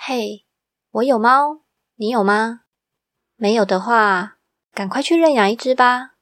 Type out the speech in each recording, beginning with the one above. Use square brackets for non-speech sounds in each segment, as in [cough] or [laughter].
嘿，我有猫，你有吗？没有的话，赶快去认养一只吧。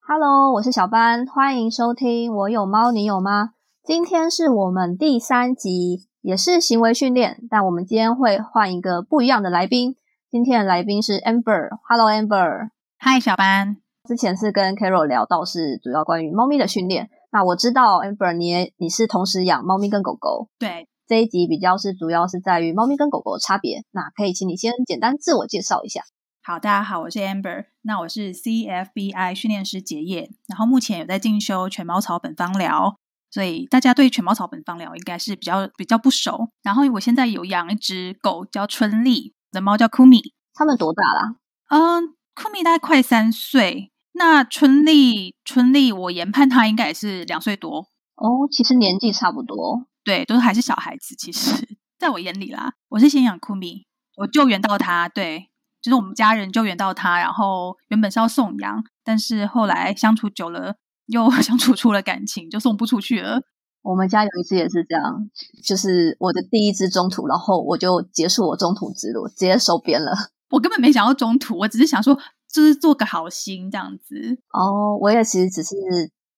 Hello，我是小班，欢迎收听《我有猫，你有吗》。今天是我们第三集，也是行为训练，但我们今天会换一个不一样的来宾。今天的来宾是 Amber，Hello Amber，嗨小班。之前是跟 Carol 聊到是主要关于猫咪的训练。那我知道 Amber 你也你是同时养猫咪跟狗狗，对这一集比较是主要是在于猫咪跟狗狗的差别。那可以请你先简单自我介绍一下。好，大家好，我是 Amber，那我是 CFBI 训练师结业，然后目前有在进修犬猫草本芳疗，所以大家对犬猫草本芳疗应该是比较比较不熟。然后我现在有养一只狗叫春丽。的猫叫 Kumi，他们多大啦？嗯，，Kumi 大概快三岁。那春丽，春丽，我研判它应该也是两岁多哦。其实年纪差不多，对，都还是小孩子。其实，[laughs] 在我眼里啦，我是先养库米，我救援到它，对，就是我们家人救援到它，然后原本是要送养，但是后来相处久了，又 [laughs] 相处出了感情，就送不出去了。我们家有一只也是这样，就是我的第一只中途，然后我就结束我中途之路，直接收编了。我根本没想要中途，我只是想说，就是做个好心这样子。哦，我也其实只是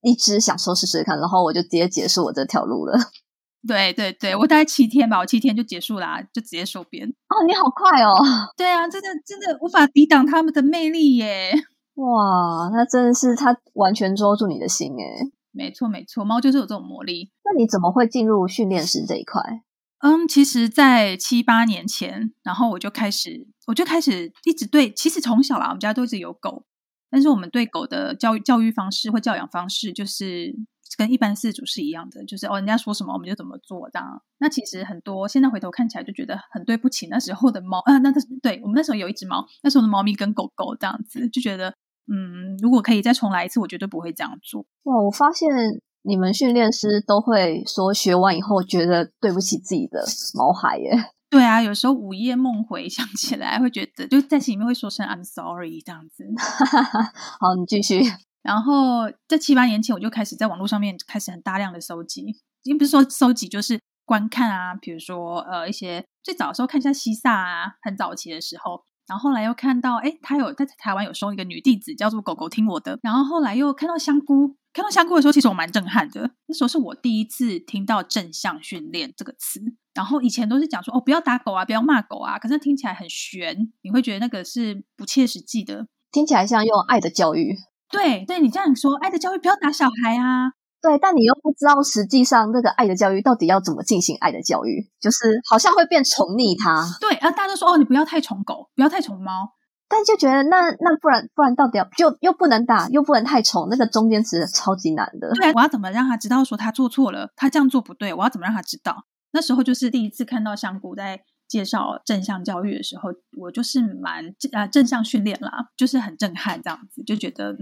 一只想说试试看，然后我就直接结束我这条路了。[laughs] 对对对，我大概七天吧，我七天就结束啦，就直接收编。哦，你好快哦！[laughs] 对啊，真的真的无法抵挡他们的魅力耶！哇，那真的是他完全捉住你的心诶没错，没错，猫就是有这种魔力。那你怎么会进入训练师这一块？嗯，其实，在七八年前，然后我就开始，我就开始一直对，其实从小啦，我们家都一直有狗，但是我们对狗的教育教育方式或教养方式，就是跟一般饲主是一样的，就是哦，人家说什么我们就怎么做这样。那其实很多现在回头看起来就觉得很对不起那时候的猫啊，那对我们那时候有一只猫，那时候的猫咪跟狗狗这样子，就觉得。嗯，如果可以再重来一次，我绝对不会这样做。哇，我发现你们训练师都会说学完以后觉得对不起自己的毛孩耶。[laughs] 对啊，有时候午夜梦回想起来，会觉得就在心里面会说声 I'm sorry 这样子。[laughs] 好，你继续。然后在七八年前，我就开始在网络上面开始很大量的收集，也不是说收集，就是观看啊，比如说呃一些最早的时候看一下西萨啊，很早期的时候。然后后来又看到，哎，他有在台湾有收一个女弟子，叫做狗狗听我的。然后后来又看到香菇，看到香菇的时候，其实我蛮震撼的。那时候是我第一次听到正向训练这个词。然后以前都是讲说，哦，不要打狗啊，不要骂狗啊，可是听起来很悬，你会觉得那个是不切实际的，听起来像用爱的教育。对，对你这样说，爱的教育不要打小孩啊。对，但你又不知道实际上那个爱的教育到底要怎么进行爱的教育，就是好像会变宠溺它。对啊，大家都说哦，你不要太宠狗，不要太宠猫，但就觉得那那不然不然到底要就又不能打，又不能太宠，那个中间值超级难的。对，我要怎么让他知道说他做错了，他这样做不对，我要怎么让他知道？那时候就是第一次看到香菇在。介绍正向教育的时候，我就是蛮啊正向训练啦，就是很震撼这样子，就觉得嗯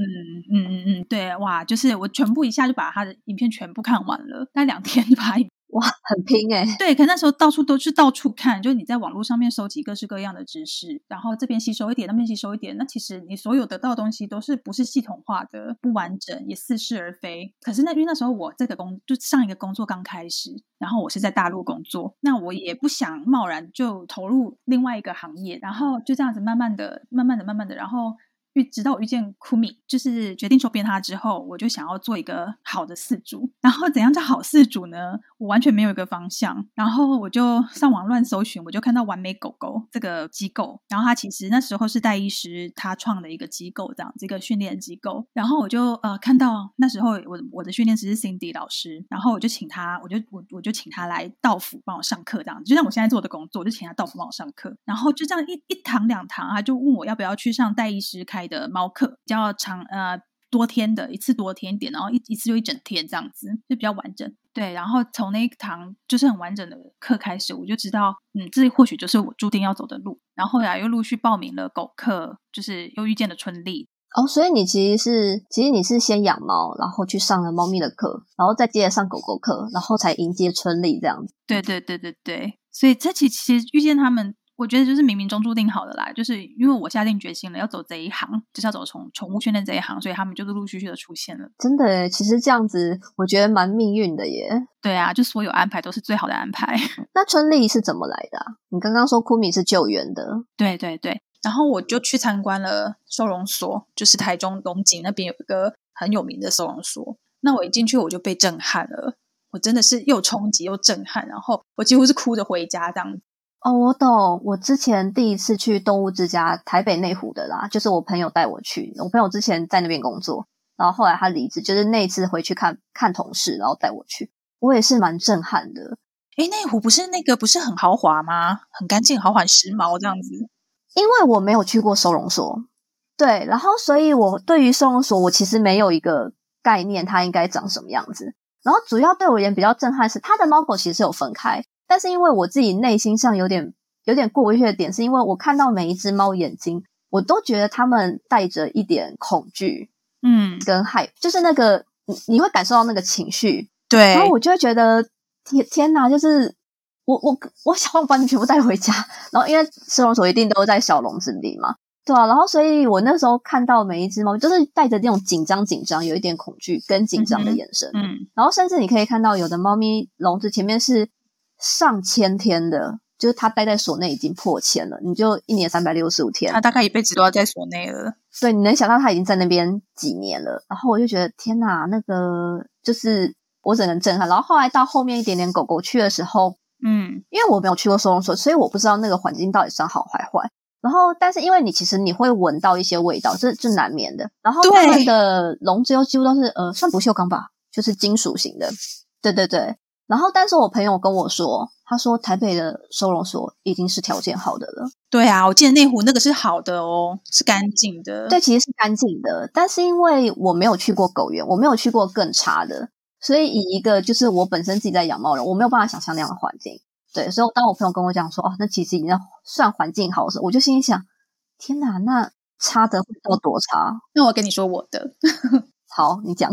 嗯嗯嗯，对哇，就是我全部一下就把他的影片全部看完了，那两天就把。哇，很拼哎！对，可那时候到处都是到处看，就是你在网络上面收集各式各样的知识，然后这边吸收一点，那边吸收一点，那其实你所有得到的东西都是不是系统化的、不完整，也似是而非。可是那因为那时候我这个工就上一个工作刚开始，然后我是在大陆工作，那我也不想贸然就投入另外一个行业，然后就这样子慢慢的、慢慢的、慢慢的，然后。直到我遇见库米，就是决定收编他之后，我就想要做一个好的饲主。然后怎样叫好饲主呢？我完全没有一个方向。然后我就上网乱搜寻，我就看到完美狗狗这个机构。然后他其实那时候是戴医师他创的一个机构，这样这个训练机构。然后我就呃看到那时候我我的训练师是 Cindy 老师，然后我就请他，我就我我就请他来到府帮我上课，这样就像我现在做的工作，我就请他到府帮我上课。然后就这样一一堂两堂，他就问我要不要去上戴医师开。的猫课比较长，呃，多天的一次多天一点，然后一一次就一整天这样子，就比较完整。对，然后从那一堂就是很完整的课开始，我就知道，嗯，这或许就是我注定要走的路。然后后来又陆续报名了狗课，就是又遇见了春丽。哦，所以你其实是，其实你是先养猫，然后去上了猫咪的课，然后再接着上狗狗课，然后才迎接春丽这样子。对对对对对，所以这其其实遇见他们。我觉得就是冥冥中注定好的啦，就是因为我下定决心了要走这一行，就是要走宠宠物训练这一行，所以他们就陆陆续续的出现了。真的，其实这样子我觉得蛮命运的耶。对啊，就所有安排都是最好的安排。[laughs] 那春丽是怎么来的？你刚刚说库米是救援的，对对对。然后我就去参观了收容所，就是台中龙井那边有一个很有名的收容所。那我一进去我就被震撼了，我真的是又冲击又震撼，然后我几乎是哭着回家这样子。哦，我懂。我之前第一次去动物之家，台北内湖的啦，就是我朋友带我去。我朋友之前在那边工作，然后后来他离职，就是那一次回去看看同事，然后带我去，我也是蛮震撼的。诶，内湖不是那个不是很豪华吗？很干净、豪华、时髦这样子。因为我没有去过收容所，对，然后所以我对于收容所，我其实没有一个概念，它应该长什么样子。然后主要对我而言比较震撼是，它的猫狗其实有分开。但是因为我自己内心上有点有点过不去的点，是因为我看到每一只猫眼睛，我都觉得它们带着一点恐惧，嗯，跟害，就是那个你你会感受到那个情绪，对，然后我就会觉得天天哪，就是我我我想把你全部带回家，然后因为收容所一定都在小笼子里嘛，对啊，然后所以我那时候看到每一只猫，就是带着那种紧张紧张，有一点恐惧跟紧张的眼神，嗯，然后甚至你可以看到有的猫咪笼子前面是。上千天的，就是它待在所内已经破千了。你就一年三百六十五天，它大概一辈子都要在所内了。对，你能想到它已经在那边几年了？然后我就觉得天哪，那个就是我只能震撼。然后后来到后面一点点狗狗去的时候，嗯，因为我没有去过收容所，所以我不知道那个环境到底算好还坏。然后，但是因为你其实你会闻到一些味道，这这难免的。然后他们的笼子又几乎都是呃，算不锈钢吧，就是金属型的。对对对。然后，但是我朋友跟我说，他说台北的收容所已经是条件好的了。对啊，我记得内湖那个是好的哦，是干净的。对，其实是干净的。但是因为我没有去过狗园，我没有去过更差的，所以以一个就是我本身自己在养猫人，我没有办法想象那样的环境。对，所以当我朋友跟我讲说，哦，那其实已经算环境好的时候，我就心里想，天哪，那差的会到多差？那我跟你说我的，[laughs] 好，你讲。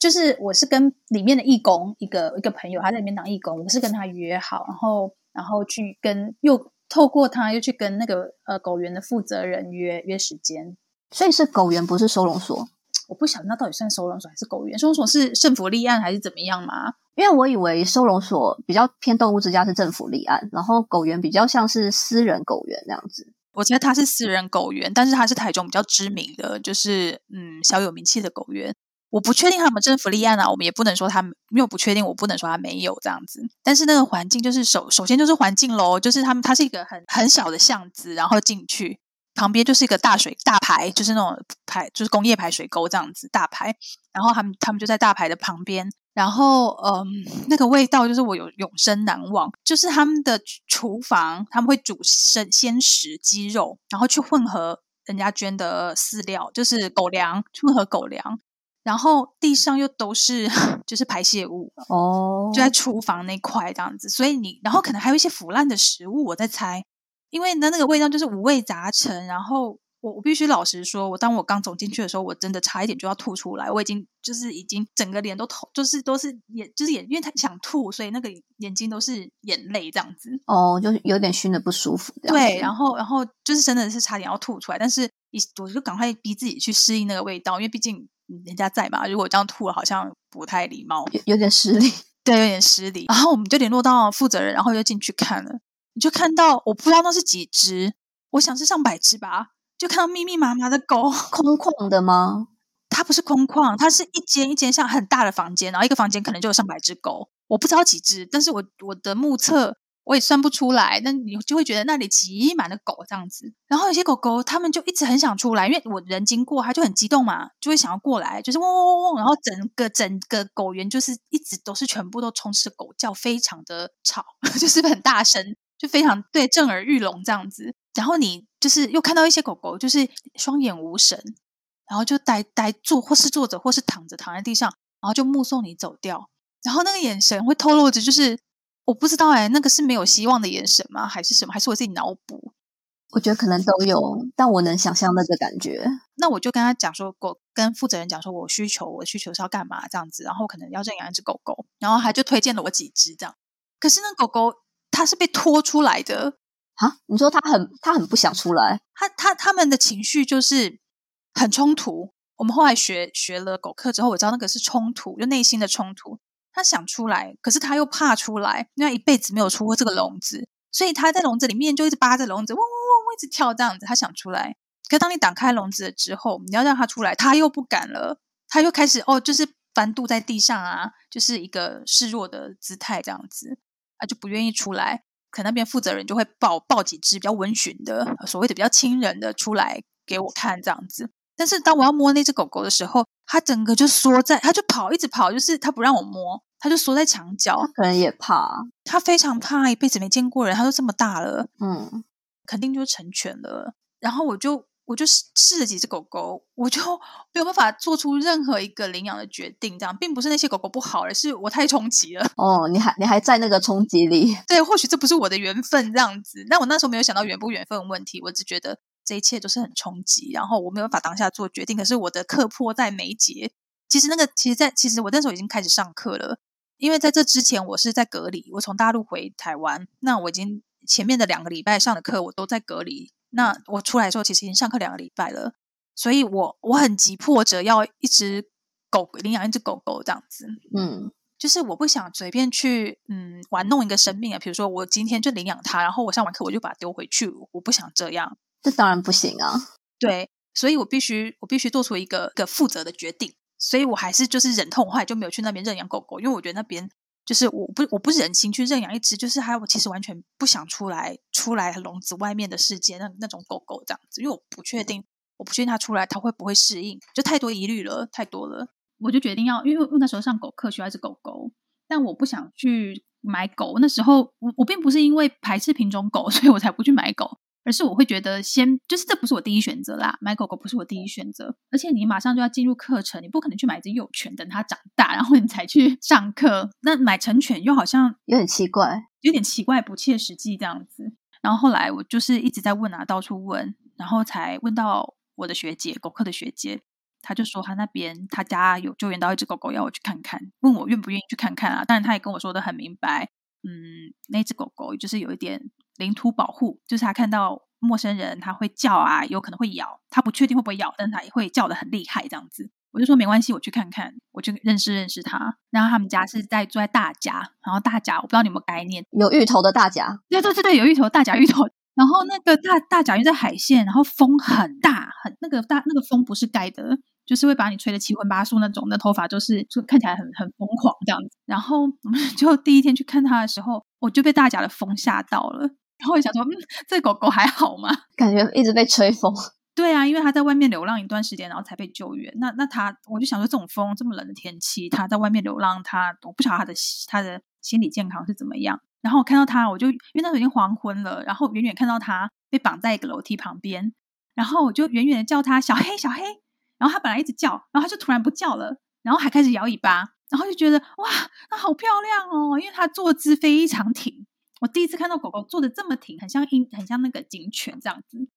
就是我是跟里面的义工一个一个朋友，他在里面当义工，我是跟他约好，然后然后去跟又透过他又去跟那个呃狗园的负责人约约时间，所以是狗园不是收容所，我不晓得那到底算收容所还是狗园，收容所是政府立案还是怎么样嘛？因为我以为收容所比较偏动物之家是政府立案，然后狗园比较像是私人狗园那样子。我觉得它是私人狗园，但是它是台中比较知名的，就是嗯小有名气的狗园。我不确定他们政府立案啊，我们也不能说他们因为我不确定，我不能说他没有这样子。但是那个环境就是首首先就是环境喽，就是他们它是一个很很小的巷子，然后进去旁边就是一个大水大排，就是那种排就是工业排水沟这样子大排，然后他们他们就在大排的旁边，然后嗯那个味道就是我有永生难忘，就是他们的厨房他们会煮生鲜食鸡肉，然后去混合人家捐的饲料，就是狗粮混合狗粮。然后地上又都是 [laughs] 就是排泄物哦，就在厨房那块这样子，所以你然后可能还有一些腐烂的食物，我在猜，因为那那个味道就是五味杂陈。然后我我必须老实说，我当我刚走进去的时候，我真的差一点就要吐出来，我已经就是已经整个脸都头就是都是眼就是眼，因为他想吐，所以那个眼睛都是眼泪这样子。哦，就有点熏的不舒服。对，然后然后就是真的是差点要吐出来，但是一我就赶快逼自己去适应那个味道，因为毕竟。人家在嘛？如果这样吐了，好像不太礼貌，有有点失礼，对，有点失礼。然后我们就联络到负责人，然后就进去看了。你就看到，我不知道那是几只，我想是上百只吧。就看到密密麻麻的狗，[laughs] 空旷的吗？它不是空旷，它是一间一间像很大的房间，然后一个房间可能就有上百只狗。我不知道几只，但是我我的目测。我也算不出来，那你就会觉得那里挤满了狗这样子，然后有些狗狗它们就一直很想出来，因为我人经过，它就很激动嘛，就会想要过来，就是嗡嗡嗡嗡，然后整个整个狗园就是一直都是全部都充斥狗叫，非常的吵，[laughs] 就是很大声，就非常对震耳欲聋这样子。然后你就是又看到一些狗狗，就是双眼无神，然后就呆呆坐，或是坐着，或是躺着躺在地上，然后就目送你走掉，然后那个眼神会透露着就是。我不知道哎，那个是没有希望的眼神吗？还是什么？还是我自己脑补？我觉得可能都有，但我能想象那个感觉。那我就跟他讲说，我跟负责人讲说，我需求，我需求是要干嘛这样子，然后可能要认养一只狗狗，然后他就推荐了我几只这样。可是那狗狗它是被拖出来的啊，你说它很它很不想出来，它它他们的情绪就是很冲突。我们后来学学了狗课之后，我知道那个是冲突，就内心的冲突。他想出来，可是他又怕出来，因为一辈子没有出过这个笼子，所以他在笼子里面就一直扒着笼子，嗡嗡嗡，一直跳这样子。他想出来，可当你打开笼子了之后，你要让他出来，他又不敢了，他又开始哦，就是翻肚在地上啊，就是一个示弱的姿态这样子，啊就不愿意出来。可那边负责人就会抱抱几只比较温驯的，所谓的比较亲人的出来给我看这样子。但是当我要摸那只狗狗的时候，它整个就缩在，他就跑，一直跑，就是他不让我摸，他就缩在墙角。可能也怕，他非常怕，一辈子没见过人，他都这么大了，嗯，肯定就成全了。然后我就我就试了几只狗狗，我就没有办法做出任何一个领养的决定。这样并不是那些狗狗不好，而是我太冲击了。哦，你还你还在那个冲击里？对，或许这不是我的缘分这样子。但我那时候没有想到缘不缘分问题，我只觉得。这一切都是很冲击，然后我没有办法当下做决定。可是我的课迫在眉睫。其实那个，其实，在其实我那时候已经开始上课了，因为在这之前我是在隔离。我从大陆回台湾，那我已经前面的两个礼拜上的课我都在隔离。那我出来的时候，其实已经上课两个礼拜了，所以我我很急迫着要一只狗领养一只狗狗这样子。嗯，就是我不想随便去嗯玩弄一个生命啊，比如说我今天就领养它，然后我上完课我就把它丢回去，我不想这样。这当然不行啊！对，所以我必须我必须做出一个个负责的决定，所以我还是就是忍痛，后来就没有去那边认养狗狗，因为我觉得那边就是我不我不忍心去认养一只，就是还有我其实完全不想出来出来笼子外面的世界那那种狗狗这样子，因为我不确定我不确定它出来它会不会适应，就太多疑虑了，太多了，我就决定要因为那时候上狗课需要一只狗狗，但我不想去买狗，那时候我我并不是因为排斥品种狗，所以我才不去买狗。而是我会觉得，先就是这不是我第一选择啦，买狗狗不是我第一选择。而且你马上就要进入课程，你不可能去买一只幼犬，等它长大然后你才去上课。那买成犬又好像有点奇怪，有点奇怪，不切实际这样子。然后后来我就是一直在问啊，到处问，然后才问到我的学姐，狗课的学姐，她就说她那边她家有救援到一只狗狗，要我去看看，问我愿不愿意去看看啊。当然她也跟我说的很明白，嗯，那只狗狗就是有一点。领土保护就是他看到陌生人，他会叫啊，有可能会咬，他不确定会不会咬，但是他也会叫的很厉害这样子。我就说没关系，我去看看，我就认识认识他。然后他们家是在住在大甲，然后大甲我不知道你有没有概念，有芋头的大甲，对对对对，有芋头大甲芋头。然后那个大大甲因为在海线，然后风很大，很那个大那个风不是盖的，就是会把你吹得七荤八素那种，那头发就是就看起来很很疯狂这样子。然后我们 [laughs] 就第一天去看他的时候，我就被大甲的风吓到了。然后我想说，嗯，这狗狗还好吗？感觉一直被吹风。[laughs] 对啊，因为它在外面流浪一段时间，然后才被救援。那那它，我就想说，这种风这么冷的天气，它在外面流浪，它我不晓得它的它的心理健康是怎么样。然后我看到它，我就因为那时候已经黄昏了，然后远远看到它被绑在一个楼梯旁边，然后我就远远的叫它小黑小黑，然后它本来一直叫，然后它就突然不叫了，然后还开始摇尾巴，然后就觉得哇，它好漂亮哦，因为它坐姿非常挺。我第一次看到狗狗坐的这么挺，很像英，很像那个警犬这样子，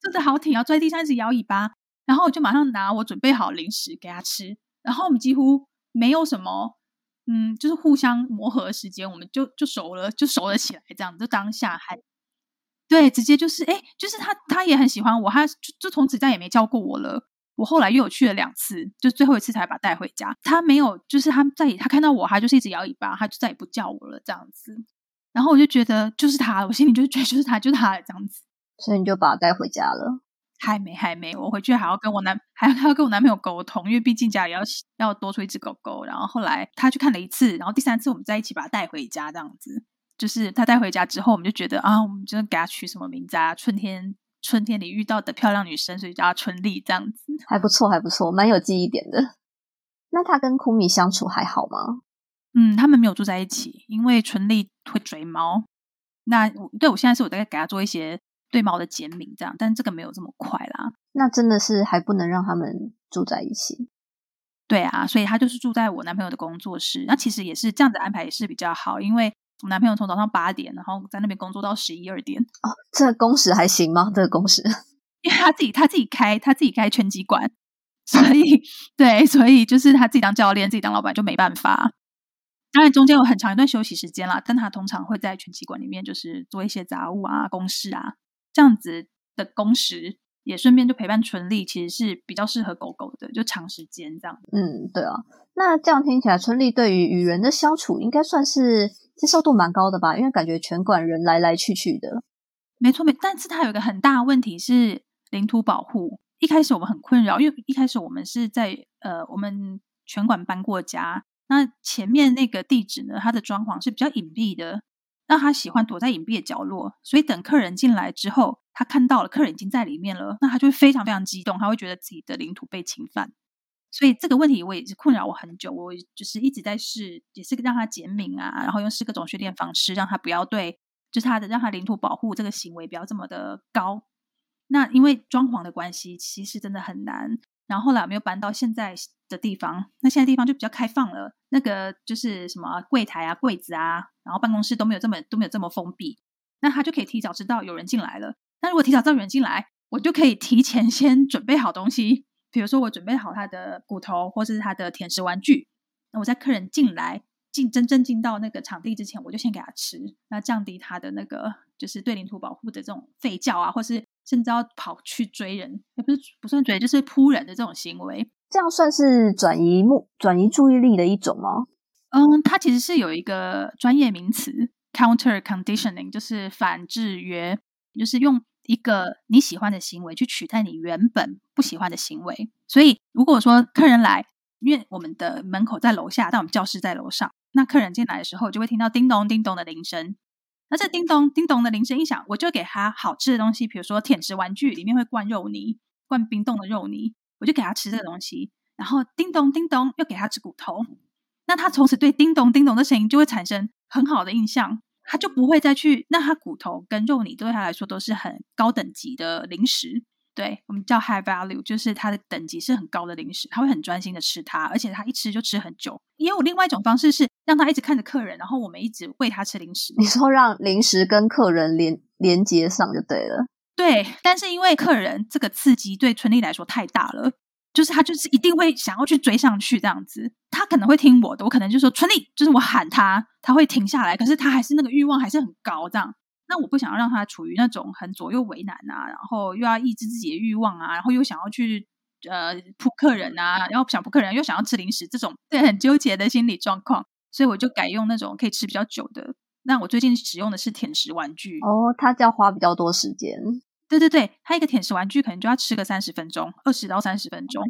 坐的好挺啊，坐在地上一直摇尾巴。然后我就马上拿我准备好零食给它吃。然后我们几乎没有什么，嗯，就是互相磨合的时间，我们就就熟了，就熟了起来。这样就当下还对，直接就是哎，就是他他也很喜欢我，他就就从此再也没叫过我了。我后来又有去了两次，就最后一次才把带回家。他没有，就是他在他看到我，他就是一直摇尾巴，他就再也不叫我了，这样子。然后我就觉得就是他，我心里就觉得就是他，就是他这样子，所以你就把他带回家了？还没，还没，我回去还要跟我男，还要还要跟我男朋友沟通，因为毕竟家里要要多出一只狗狗。然后后来他去看了一次，然后第三次我们在一起把他带回家，这样子，就是他带回家之后，我们就觉得啊，我们就给他取什么名字啊？春天，春天里遇到的漂亮女生，所以叫他春丽，这样子，还不错，还不错，蛮有记忆点的。那他跟库米相处还好吗？嗯，他们没有住在一起，因为纯丽会追猫。那对我现在是我在给他做一些对猫的减敏，这样，但这个没有这么快啦。那真的是还不能让他们住在一起。对啊，所以他就是住在我男朋友的工作室。那其实也是这样子安排也是比较好，因为我男朋友从早上八点，然后在那边工作到十一二点。哦，这个工时还行吗？这个工时？[laughs] 因为他自己他自己开他自己开拳击馆，所以对，所以就是他自己当教练，自己当老板就没办法。当然中间有很长一段休息时间啦，但它通常会在拳击馆里面就是做一些杂物啊、公事啊这样子的工时。也顺便就陪伴春丽，其实是比较适合狗狗的，就长时间这样。嗯，对啊。那这样听起来，春丽对于与人的相处应该算是接受度蛮高的吧？因为感觉拳馆人来来去去的。没错，没。但是它有一个很大的问题是领土保护。一开始我们很困扰，因为一开始我们是在呃，我们拳馆搬过家，那前面那个地址呢，它的装潢是比较隐蔽的。那他喜欢躲在隐蔽的角落，所以等客人进来之后，他看到了客人已经在里面了，那他就会非常非常激动，他会觉得自己的领土被侵犯。所以这个问题我也是困扰我很久，我就是一直在试，也是让他减敏啊，然后用试各种训练方式，让他不要对，就是他的让他领土保护这个行为不要这么的高。那因为装潢的关系，其实真的很难。然后后来我们又搬到现在的地方，那现在地方就比较开放了，那个就是什么柜台啊、柜子啊，然后办公室都没有这么都没有这么封闭，那他就可以提早知道有人进来了。那如果提早知道有人进来，我就可以提前先准备好东西，比如说我准备好他的骨头或是他的甜食玩具，那我在客人进来进真正进到那个场地之前，我就先给他吃，那降低他的那个就是对领土保护的这种吠叫啊，或是。甚至要跑去追人，也不是不算追，就是扑人的这种行为，这样算是转移目转移注意力的一种吗？嗯，它其实是有一个专业名词，counter conditioning，就是反制约，就是用一个你喜欢的行为去取代你原本不喜欢的行为。所以，如果说客人来，因为我们的门口在楼下，但我们教室在楼上，那客人进来的时候就会听到叮咚叮咚的铃声。那这叮咚叮咚的铃声一响，我就给他好吃的东西，比如说舔食玩具，里面会灌肉泥，灌冰冻的肉泥，我就给他吃这个东西。然后叮咚叮咚，又给他吃骨头。那他从此对叮咚叮咚的声音就会产生很好的印象，他就不会再去。那他骨头跟肉泥对他来说都是很高等级的零食。对我们叫 high value，就是它的等级是很高的零食，他会很专心的吃它，而且他一吃就吃很久。也有另外一种方式是让他一直看着客人，然后我们一直喂他吃零食。你说让零食跟客人连连接上就对了。对，但是因为客人这个刺激对春丽来说太大了，就是他就是一定会想要去追上去这样子。他可能会听我的，我可能就说春丽，就是我喊他，他会停下来，可是他还是那个欲望还是很高这样。那我不想要让他处于那种很左右为难啊，然后又要抑制自己的欲望啊，然后又想要去呃扑客人啊，然后想扑客人又想要吃零食，这种对很纠结的心理状况，所以我就改用那种可以吃比较久的。那我最近使用的是舔食玩具哦，它要花比较多时间。对对对，它一个舔食玩具可能就要吃个三十分钟，二十到三十分钟，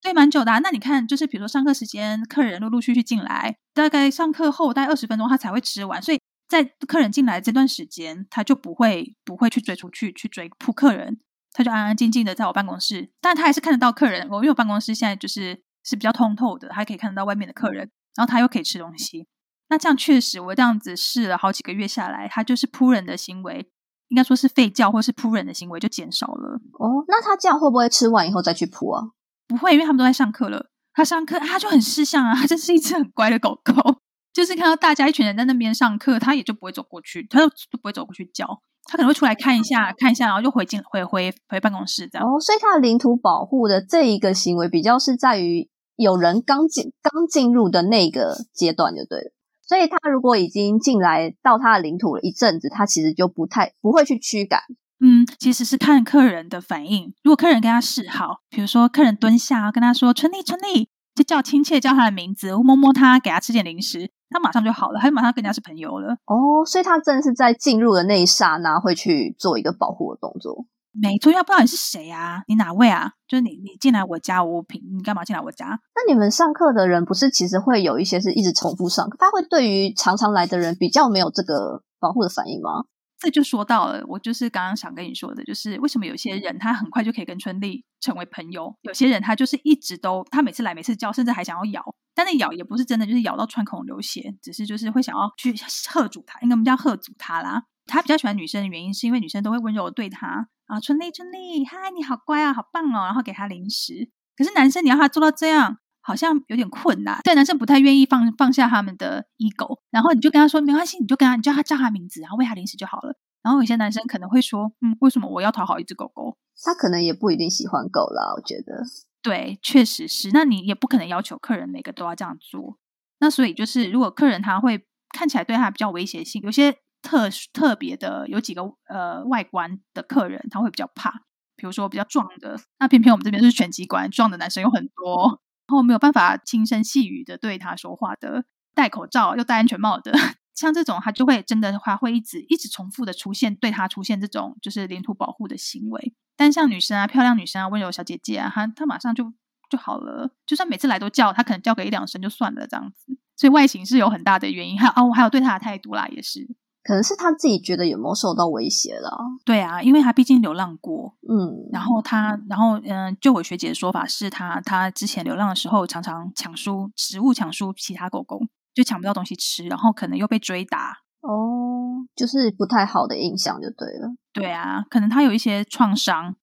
对，蛮久的。那你看，就是比如说上课时间，客人陆陆续续进来，大概上课后大概二十分钟，他才会吃完，所以。在客人进来这段时间，他就不会不会去追出去去追扑客人，他就安安静静的在我办公室，但他还是看得到客人。我因为我办公室现在就是是比较通透的，还可以看得到外面的客人，然后他又可以吃东西。那这样确实，我这样子试了好几个月下来，他就是扑人的行为，应该说是吠叫或是扑人的行为就减少了。哦，那他这样会不会吃完以后再去扑啊？不会，因为他们都在上课了。他上课他就很识相啊，他真是一只很乖的狗狗。就是看到大家一群人在那边上课，他也就不会走过去，他就就不会走过去教，他可能会出来看一下，看一下，然后就回进回回回办公室这样。哦，所以他的领土保护的这一个行为，比较是在于有人刚进刚进入的那个阶段就对了。所以他如果已经进来到他的领土了一阵子，他其实就不太不会去驱赶。嗯，其实是看客人的反应。如果客人跟他示好，比如说客人蹲下跟他说“春丽，春丽”，就叫亲切叫他的名字，摸摸他，给他吃点零食。他马上就好了，他马上跟人家是朋友了。哦，所以他真的是在进入的那一刹那会去做一个保护的动作。没错，要不知道你是谁啊？你哪位啊？就是你，你进来我家，我凭你干嘛进来我家？那你们上课的人不是其实会有一些是一直重复上课，他会对于常常来的人比较没有这个保护的反应吗？这就说到了，我就是刚刚想跟你说的，就是为什么有些人他很快就可以跟春丽成为朋友，有些人他就是一直都，他每次来每次叫，甚至还想要咬，但那咬也不是真的，就是咬到穿孔流血，只是就是会想要去喝阻他，应该我们叫喝阻他啦。他比较喜欢女生的原因，是因为女生都会温柔的对他啊，春丽春丽，嗨，你好乖啊，好棒哦，然后给他零食。可是男生你要他做到这样。好像有点困难，但男生不太愿意放放下他们的 ego，然后你就跟他说没关系，你就跟他，你叫他叫他名字，然后喂他零食就好了。然后有些男生可能会说，嗯，为什么我要讨好一只狗狗？他可能也不一定喜欢狗啦，我觉得。对，确实是。那你也不可能要求客人每个都要这样做。那所以就是如果客人他会看起来对他比较威胁性，有些特特别的有几个呃外观的客人他会比较怕，比如说比较壮的，那偏偏我们这边是拳击馆，壮的男生有很多，然后没有办法轻声细语的对他说话的，戴口罩又戴安全帽的。[laughs] 像这种，他就会真的话会一直一直重复的出现，对他出现这种就是领土保护的行为。但像女生啊，漂亮女生啊，温柔小姐姐啊，她她马上就就好了。就算每次来都叫，她可能叫个一两声就算了这样子。所以外形是有很大的原因，还有哦，还有对她的态度啦，也是。可能是他自己觉得有没有受到威胁了？对啊，因为他毕竟流浪过，嗯，然后他，然后嗯，就我学姐的说法是，他他之前流浪的时候常常抢输食物，抢输其他狗狗。就抢不到东西吃，然后可能又被追打哦，就是不太好的印象就对了。对啊，可能他有一些创伤，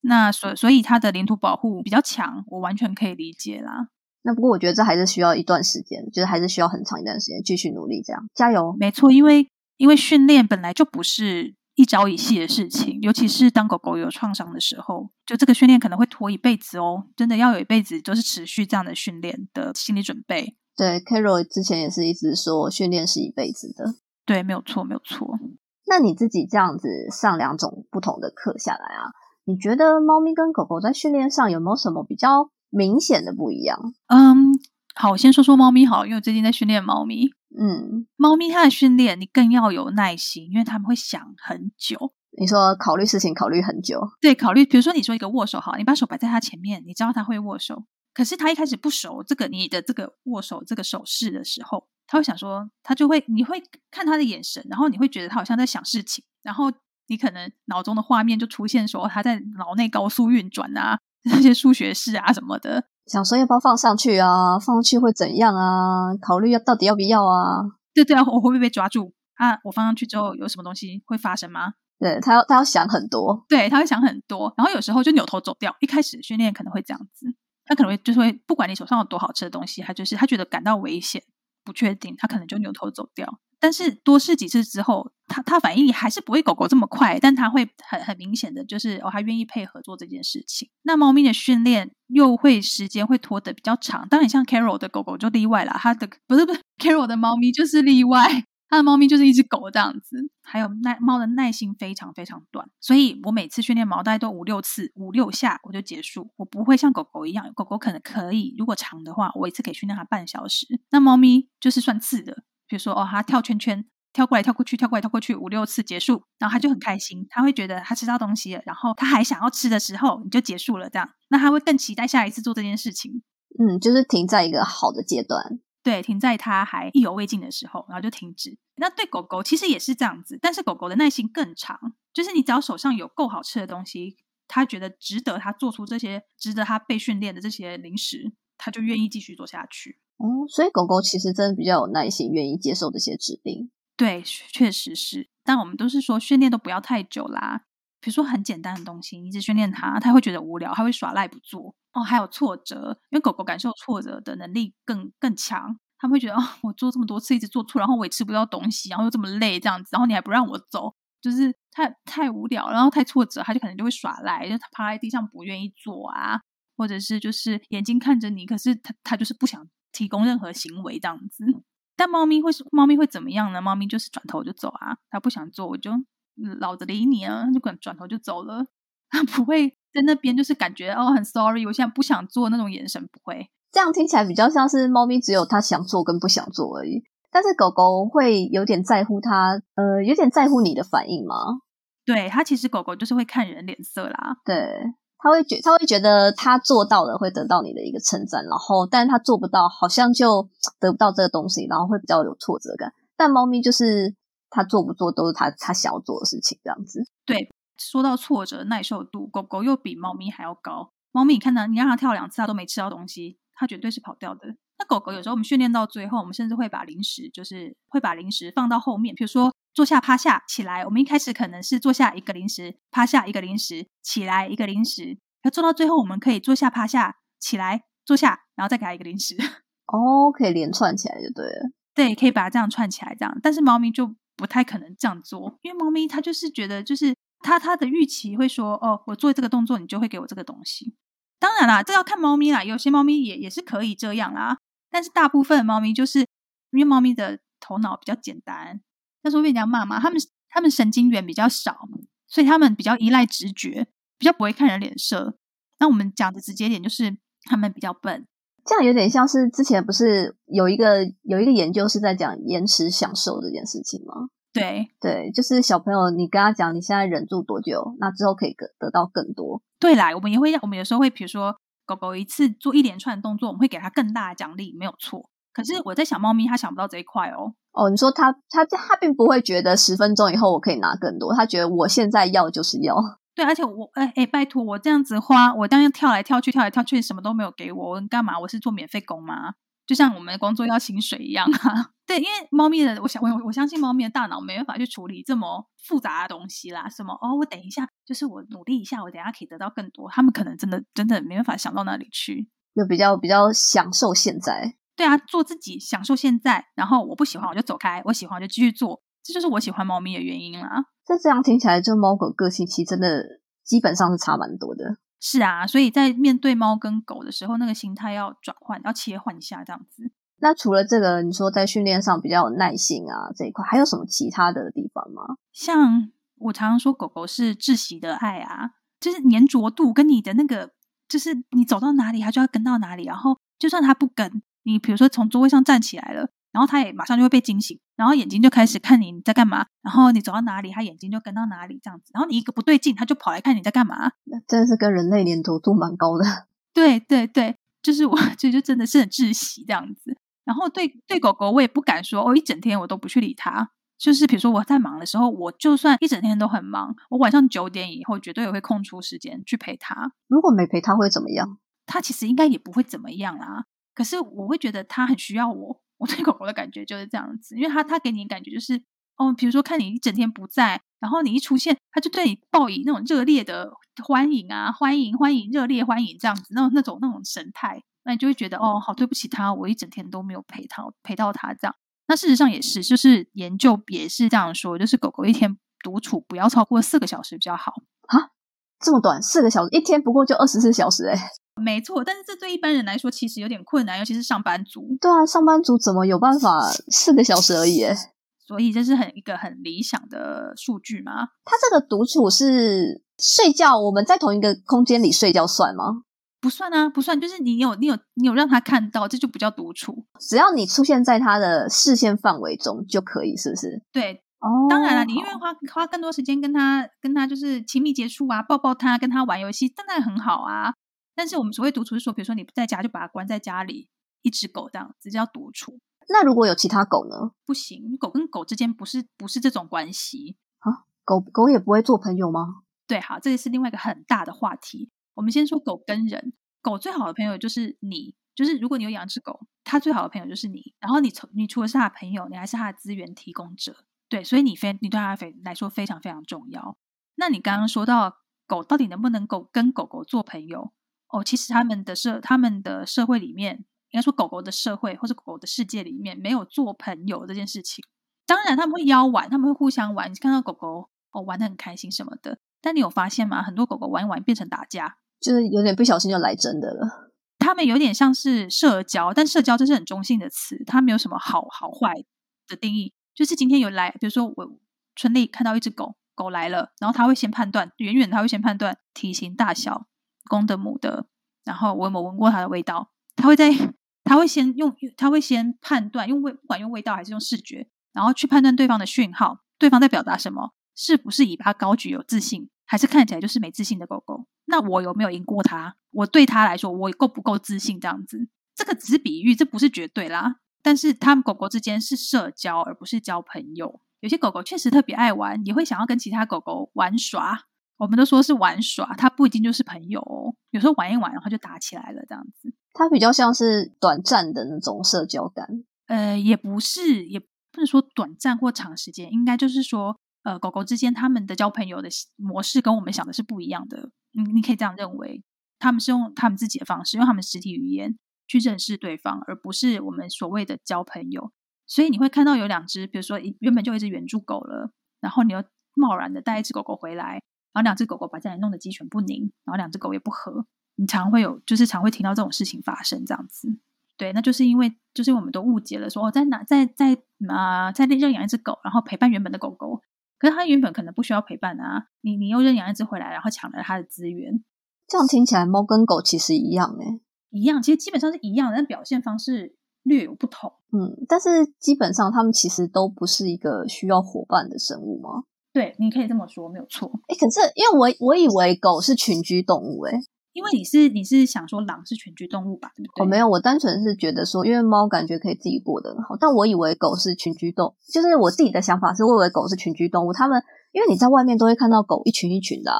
那所所以他的领土保护比较强，我完全可以理解啦。那不过我觉得这还是需要一段时间，就是还是需要很长一段时间继续努力，这样加油。没错，因为因为训练本来就不是一朝一夕的事情，尤其是当狗狗有创伤的时候，就这个训练可能会拖一辈子哦，真的要有一辈子都是持续这样的训练的心理准备。对，Carol 之前也是一直说训练是一辈子的。对，没有错，没有错。那你自己这样子上两种不同的课下来啊，你觉得猫咪跟狗狗在训练上有没有什么比较明显的不一样？嗯，好，我先说说猫咪好，因为我最近在训练猫咪。嗯，猫咪它的训练你更要有耐心，因为他们会想很久。你说考虑事情考虑很久？对，考虑，比如说你说一个握手，好，你把手摆在它前面，你知道它会握手。可是它一开始不熟这个你的这个握手这个手势的时候，它会想说，它就会你会看它的眼神，然后你会觉得它好像在想事情，然后你可能脑中的画面就出现说它在脑内高速运转啊，[laughs] 那些数学式啊什么的，想说要不要放上去啊，放上去会怎样啊？考虑要到底要不要啊？对对啊，我会不会被抓住啊？我放上去之后有什么东西会发生吗？对他要他要想很多，对他会想很多，然后有时候就扭头走掉。一开始训练可能会这样子。他可能会就是会，不管你手上有多好吃的东西，他就是他觉得感到危险、不确定，他可能就扭头走掉。但是多试几次之后，他他反应还是不会狗狗这么快，但他会很很明显的就是哦，他愿意配合做这件事情。那猫咪的训练又会时间会拖得比较长，当然像 Carol 的狗狗就例外了，它的不是不是 Carol 的猫咪就是例外。他的猫咪就是一只狗这样子，还有耐猫的耐心非常非常短，所以我每次训练猫大概都五六次，五六下我就结束。我不会像狗狗一样，狗狗可能可以，如果长的话，我一次可以训练它半小时。那猫咪就是算次的，比如说哦，它跳圈圈，跳过来跳过去，跳过来跳过去，五六次结束，然后它就很开心，它会觉得它吃到东西了，然后它还想要吃的时候，你就结束了这样，那它会更期待下一次做这件事情。嗯，就是停在一个好的阶段。对，停在它还意犹未尽的时候，然后就停止。那对狗狗其实也是这样子，但是狗狗的耐心更长。就是你只要手上有够好吃的东西，它觉得值得它做出这些值得它被训练的这些零食，它就愿意继续做下去。哦，所以狗狗其实真的比较有耐心，愿意接受这些指令。对，确实是。但我们都是说训练都不要太久啦。比如说很简单的东西，你一直训练它，它会觉得无聊，它会耍赖不做。哦，还有挫折，因为狗狗感受挫折的能力更更强，他们会觉得哦，我做这么多次一直做错，然后我也吃不到东西，然后又这么累这样子，然后你还不让我走，就是太太无聊，然后太挫折，它就可能就会耍赖，就趴在地上不愿意做啊，或者是就是眼睛看着你，可是它它就是不想提供任何行为这样子。但猫咪会是猫咪会怎么样呢？猫咪就是转头就走啊，它不想做，我就老子理你啊，就可能转头就走了，[laughs] 他不会。在那边就是感觉哦，很 sorry，我现在不想做那种眼神，不会这样听起来比较像是猫咪只有它想做跟不想做而已，但是狗狗会有点在乎它，呃，有点在乎你的反应吗？对，它其实狗狗就是会看人脸色啦，对，它会觉它会觉得它做到了会得到你的一个称赞，然后但是它做不到，好像就得不到这个东西，然后会比较有挫折感。但猫咪就是它做不做都是他他想要做的事情，这样子，对。说到挫折耐受度，狗狗又比猫咪还要高。猫咪，你看它，你让它跳两次，它都没吃到东西，它绝对是跑掉的。那狗狗有时候我们训练到最后，我们甚至会把零食，就是会把零食放到后面，比如说坐下、趴下、起来。我们一开始可能是坐下一个零食，趴下一个零食，起来一个零食。要做到最后，我们可以坐下、趴下、起来、坐下，然后再给它一个零食。[laughs] 哦，可以连串起来就对了。对，可以把它这样串起来，这样。但是猫咪就不太可能这样做，因为猫咪它就是觉得就是。它它的预期会说哦，我做这个动作，你就会给我这个东西。当然啦，这要看猫咪啦，有些猫咪也也是可以这样啦。但是大部分猫咪就是因为猫咪的头脑比较简单，那时候被人家骂嘛，他们他们神经元比较少，所以他们比较依赖直觉，比较不会看人脸色。那我们讲的直接点就是他们比较笨。这样有点像是之前不是有一个有一个研究是在讲延迟享受这件事情吗？对对，就是小朋友，你跟他讲你现在忍住多久，那之后可以得得到更多。对啦，我们也会，我们有时候会，比如说狗狗一次做一连串动作，我们会给它更大的奖励，没有错。可是我在想，猫咪它想不到这一块哦。哦，你说它它它并不会觉得十分钟以后我可以拿更多，它觉得我现在要就是要。对，而且我哎哎，拜托我这样子花，我这样跳来跳去，跳来跳去，什么都没有给我，我干嘛？我是做免费工吗？就像我们的工作要薪水一样啊。[laughs] 对，因为猫咪的，我想我我相信猫咪的大脑没办法去处理这么复杂的东西啦。什么哦，我等一下，就是我努力一下，我等下可以得到更多。他们可能真的真的没办法想到那里去，就比较比较享受现在。对啊，做自己，享受现在。然后我不喜欢我就走开，我喜欢我就继续做。这就是我喜欢猫咪的原因啦。这这样听起来，这猫狗个性其实真的。基本上是差蛮多的，是啊，所以在面对猫跟狗的时候，那个心态要转换，要切换一下这样子。那除了这个，你说在训练上比较有耐心啊这一块，还有什么其他的地方吗？像我常常说，狗狗是窒息的爱啊，就是粘着度跟你的那个，就是你走到哪里，它就要跟到哪里，然后就算它不跟你，比如说从座位上站起来了。然后他也马上就会被惊醒，然后眼睛就开始看你你在干嘛，然后你走到哪里，他眼睛就跟到哪里这样子。然后你一个不对劲，他就跑来看你在干嘛。那真的是跟人类粘度度蛮高的。[laughs] 对对对，就是我 [laughs] 这就真的是很窒息这样子。然后对对狗狗，我也不敢说哦，一整天我都不去理它。就是比如说我在忙的时候，我就算一整天都很忙，我晚上九点以后绝对也会空出时间去陪它。如果没陪它会怎么样？它其实应该也不会怎么样啦。可是我会觉得它很需要我。我对狗狗的感觉就是这样子，因为它它给你感觉就是哦，比如说看你一整天不在，然后你一出现，它就对你报以那种热烈的欢迎啊，欢迎欢迎，热烈欢迎这样子，那种那种那种神态，那你就会觉得哦，好对不起它，我一整天都没有陪它陪到它这样。那事实上也是，就是研究也是这样说，就是狗狗一天独处不要超过四个小时比较好啊，这么短，四个小时，一天不过就二十四小时哎。没错，但是这对一般人来说其实有点困难，尤其是上班族。对啊，上班族怎么有办法四个小时而已？所以这是很一个很理想的数据吗？他这个独处是睡觉，我们在同一个空间里睡觉算吗？不算啊，不算。就是你有你有你有让他看到，这就不叫独处。只要你出现在他的视线范围中就可以，是不是？对，哦，当然了，你因为花花更多时间跟他跟他就是亲密接触啊，抱抱他，跟他玩游戏，当然很好啊。但是我们所谓独处是说，比如说你不在家，就把它关在家里，一只狗这样，直接叫独处。那如果有其他狗呢？不行，狗跟狗之间不是不是这种关系啊。狗狗也不会做朋友吗？对，好，这也是另外一个很大的话题。我们先说狗跟人，狗最好的朋友就是你，就是如果你有养只狗，它最好的朋友就是你。然后你从你除了是它的朋友，你还是它的资源提供者。对，所以你非你对它非来说非常非常重要。那你刚刚说到狗到底能不能狗跟狗狗做朋友？哦，其实他们的社，他们的社会里面，应该说狗狗的社会或者狗狗的世界里面，没有做朋友这件事情。当然他们会邀玩，他们会互相玩。你看到狗狗哦玩的很开心什么的，但你有发现吗？很多狗狗玩一玩变成打架，就是有点不小心就来真的了。他们有点像是社交，但社交这是很中性的词，它没有什么好好坏的定义。就是今天有来，比如说我春丽看到一只狗狗来了，然后他会先判断，远远他会先判断体型大小。公的母的，然后我有没有闻过它的味道？它会在，它会先用，它会先判断，用味，不管用味道还是用视觉，然后去判断对方的讯号，对方在表达什么，是不是尾巴高举有自信，还是看起来就是没自信的狗狗？那我有没有赢过它？我对他来说，我够不够自信？这样子，这个只是比喻，这不是绝对啦。但是他们狗狗之间是社交，而不是交朋友。有些狗狗确实特别爱玩，也会想要跟其他狗狗玩耍。我们都说是玩耍，它不一定就是朋友哦。有时候玩一玩，然后就打起来了，这样子。它比较像是短暂的那种社交感。呃，也不是，也不能说短暂或长时间，应该就是说，呃，狗狗之间他们的交朋友的模式跟我们想的是不一样的。你，你可以这样认为，他们是用他们自己的方式，用他们实体语言去认识对方，而不是我们所谓的交朋友。所以你会看到有两只，比如说原本就一只原住狗了，然后你又贸然的带一只狗狗回来。然后两只狗狗把家里弄得鸡犬不宁，然后两只狗也不和，你常会有，就是常会听到这种事情发生这样子。对，那就是因为就是我们都误解了，说哦，在哪在在啊，在认养一只狗，然后陪伴原本的狗狗，可是它原本可能不需要陪伴啊，你你又认养一只回来，然后抢了它的资源，这样听起来猫跟狗其实一样哎，一样，其实基本上是一样的，但表现方式略有不同。嗯，但是基本上它们其实都不是一个需要伙伴的生物吗？对，你可以这么说，没有错。哎，可是因为我我以为狗是群居动物，哎，因为你是你是想说狼是群居动物吧？对不对？我没有，我单纯是觉得说，因为猫感觉可以自己过得很好，但我以为狗是群居动，就是我自己的想法是，我以为狗是群居动物。它们因为你在外面都会看到狗一群一群的，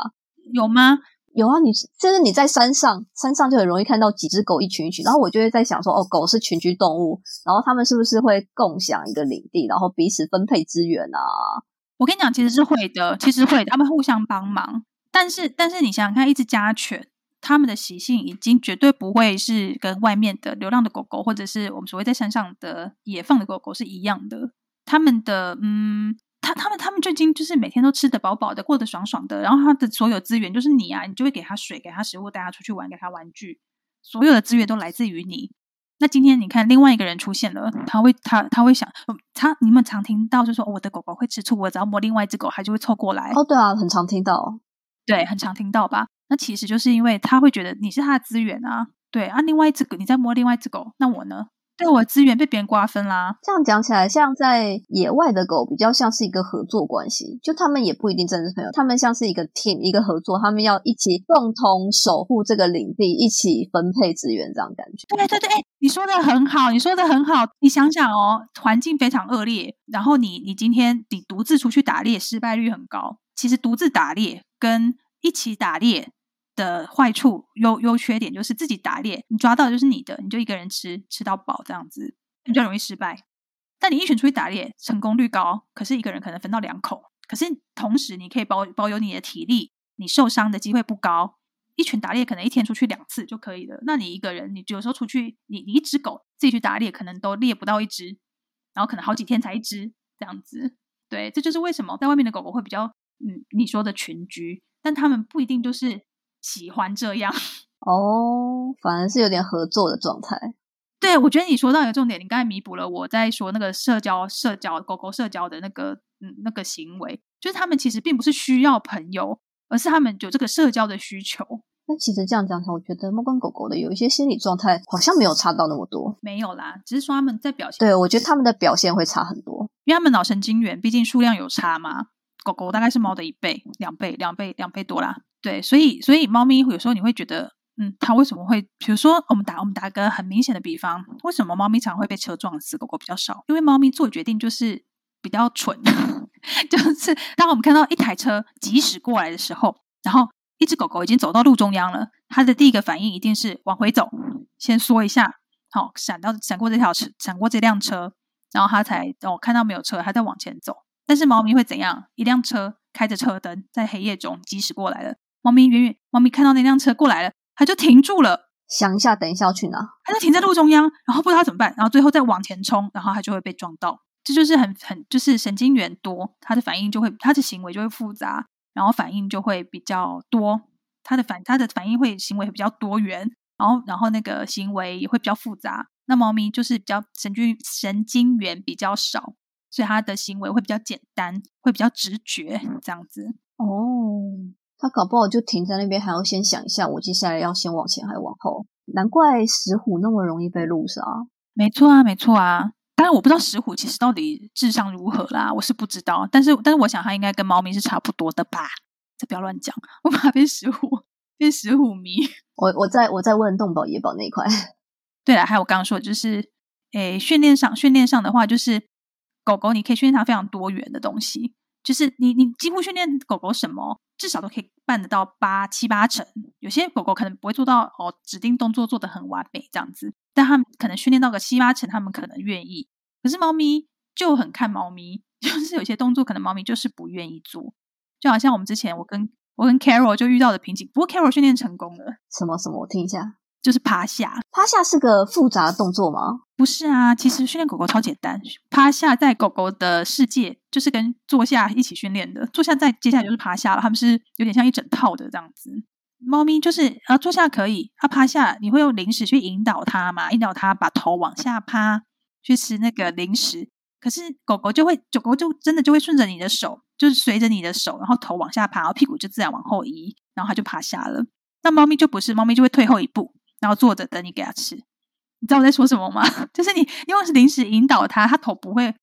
有吗？有啊，你就是你在山上，山上就很容易看到几只狗一群一群，然后我就会在想说，哦，狗是群居动物，然后它们是不是会共享一个领地，然后彼此分配资源啊？我跟你讲，其实是会的，其实会，他们互相帮忙。但是，但是你想想看，一只家犬，它们的习性已经绝对不会是跟外面的流浪的狗狗，或者是我们所谓在山上的野放的狗狗是一样的。他们的，嗯，他他们他们就已经就是每天都吃得饱饱的，过得爽爽的。然后他的所有资源就是你啊，你就会给他水，给他食物，带他出去玩，给他玩具，所有的资源都来自于你。那今天你看，另外一个人出现了，他会他他会想，他你们常听到就说我的狗狗会吃醋，我只要摸另外一只狗，它就会凑过来。哦，对啊，很常听到，对，很常听到吧？那其实就是因为他会觉得你是他的资源啊，对啊，另外一只狗你在摸另外一只狗，那我呢？对我资源被别人瓜分啦，这样讲起来，像在野外的狗比较像是一个合作关系，就他们也不一定真的是朋友，他们像是一个 team 一个合作，他们要一起共同守护这个领地，一起分配资源，这样感觉。对对对，哎，你说的很好，你说的很好，你想想哦，环境非常恶劣，然后你你今天你独自出去打猎，失败率很高。其实独自打猎跟一起打猎。的坏处优优缺点就是自己打猎，你抓到就是你的，你就一个人吃吃到饱这样子，比较容易失败。但你一群出去打猎，成功率高，可是一个人可能分到两口。可是同时你可以保保有你的体力，你受伤的机会不高。一群打猎可能一天出去两次就可以了。那你一个人，你有时候出去，你你一只狗自己去打猎，可能都猎不到一只，然后可能好几天才一只这样子。对，这就是为什么在外面的狗狗会比较嗯你说的群居，但他们不一定就是。喜欢这样 [laughs] 哦，反而是有点合作的状态。对，我觉得你说到一个重点，你刚才弥补了我在说那个社交、社交狗狗社交的那个嗯那个行为，就是他们其实并不是需要朋友，而是他们有这个社交的需求。那其实这样讲起来，我觉得猫跟狗狗的有一些心理状态好像没有差到那么多。没有啦，只是说他们在表现。对，我觉得他们的表现会差很多，因为他们脑神经元毕竟数量有差嘛。狗狗大概是猫的一倍、两倍、两倍、两倍多啦。对，所以所以猫咪有时候你会觉得，嗯，它为什么会？比如说，我们打我们打个很明显的比方，为什么猫咪常会被车撞死，狗狗比较少？因为猫咪做决定就是比较蠢，[laughs] 就是当我们看到一台车疾驶过来的时候，然后一只狗狗已经走到路中央了，它的第一个反应一定是往回走，先缩一下，好闪到闪过这条车，闪过这辆车，然后它才哦看到没有车，它再往前走。但是猫咪会怎样？一辆车开着车灯在黑夜中疾驶过来了。猫咪远远，猫咪看到那辆车过来了，它就停住了，想一下，等一下要去哪？它就停在路中央，然后不知道怎么办，然后最后再往前冲，然后它就会被撞到。这就是很很就是神经元多，它的反应就会，它的行为就会复杂，然后反应就会比较多。它的反它的反应会行为比较多元，然后然后那个行为也会比较复杂。那猫咪就是比较神经神经元比较少，所以它的行为会比较简单，会比较直觉这样子。哦。他搞不好就停在那边，还要先想一下，我接下来要先往前还是往后？难怪石虎那么容易被路杀。没错啊，没错啊。当然我不知道石虎其实到底智商如何啦，我是不知道。但是，但是我想它应该跟猫咪是差不多的吧？这不要乱讲，我怕变石虎变石虎迷。[laughs] 我我在我在问动保野保那一块。对了，还有我刚刚说，就是诶，训练上训练上的话，就是狗狗你可以训练它非常多元的东西。就是你，你几乎训练狗狗什么，至少都可以办得到八七八成。有些狗狗可能不会做到哦，指定动作做得很完美这样子，但他们可能训练到个七八成，他们可能愿意。可是猫咪就很看猫咪，[laughs] 就是有些动作可能猫咪就是不愿意做。就好像我们之前我跟我跟 Carol 就遇到的瓶颈，不过 Carol 训练成功了。什么什么？我听一下。就是趴下，趴下是个复杂的动作吗？不是啊，其实训练狗狗超简单。趴下在狗狗的世界就是跟坐下一起训练的，坐下再接下来就是趴下了。他们是有点像一整套的这样子。猫咪就是啊，坐下可以，它趴下，你会用零食去引导它嘛？引导它把头往下趴，去吃那个零食。可是狗狗就会，狗狗就真的就会顺着你的手，就是随着你的手，然后头往下趴，然后屁股就自然往后移，然后它就趴下了。那猫咪就不是，猫咪就会退后一步，然后坐着等你给它吃。你知道我在说什么吗？[laughs] 就是你因为是临时引导它，它头不会，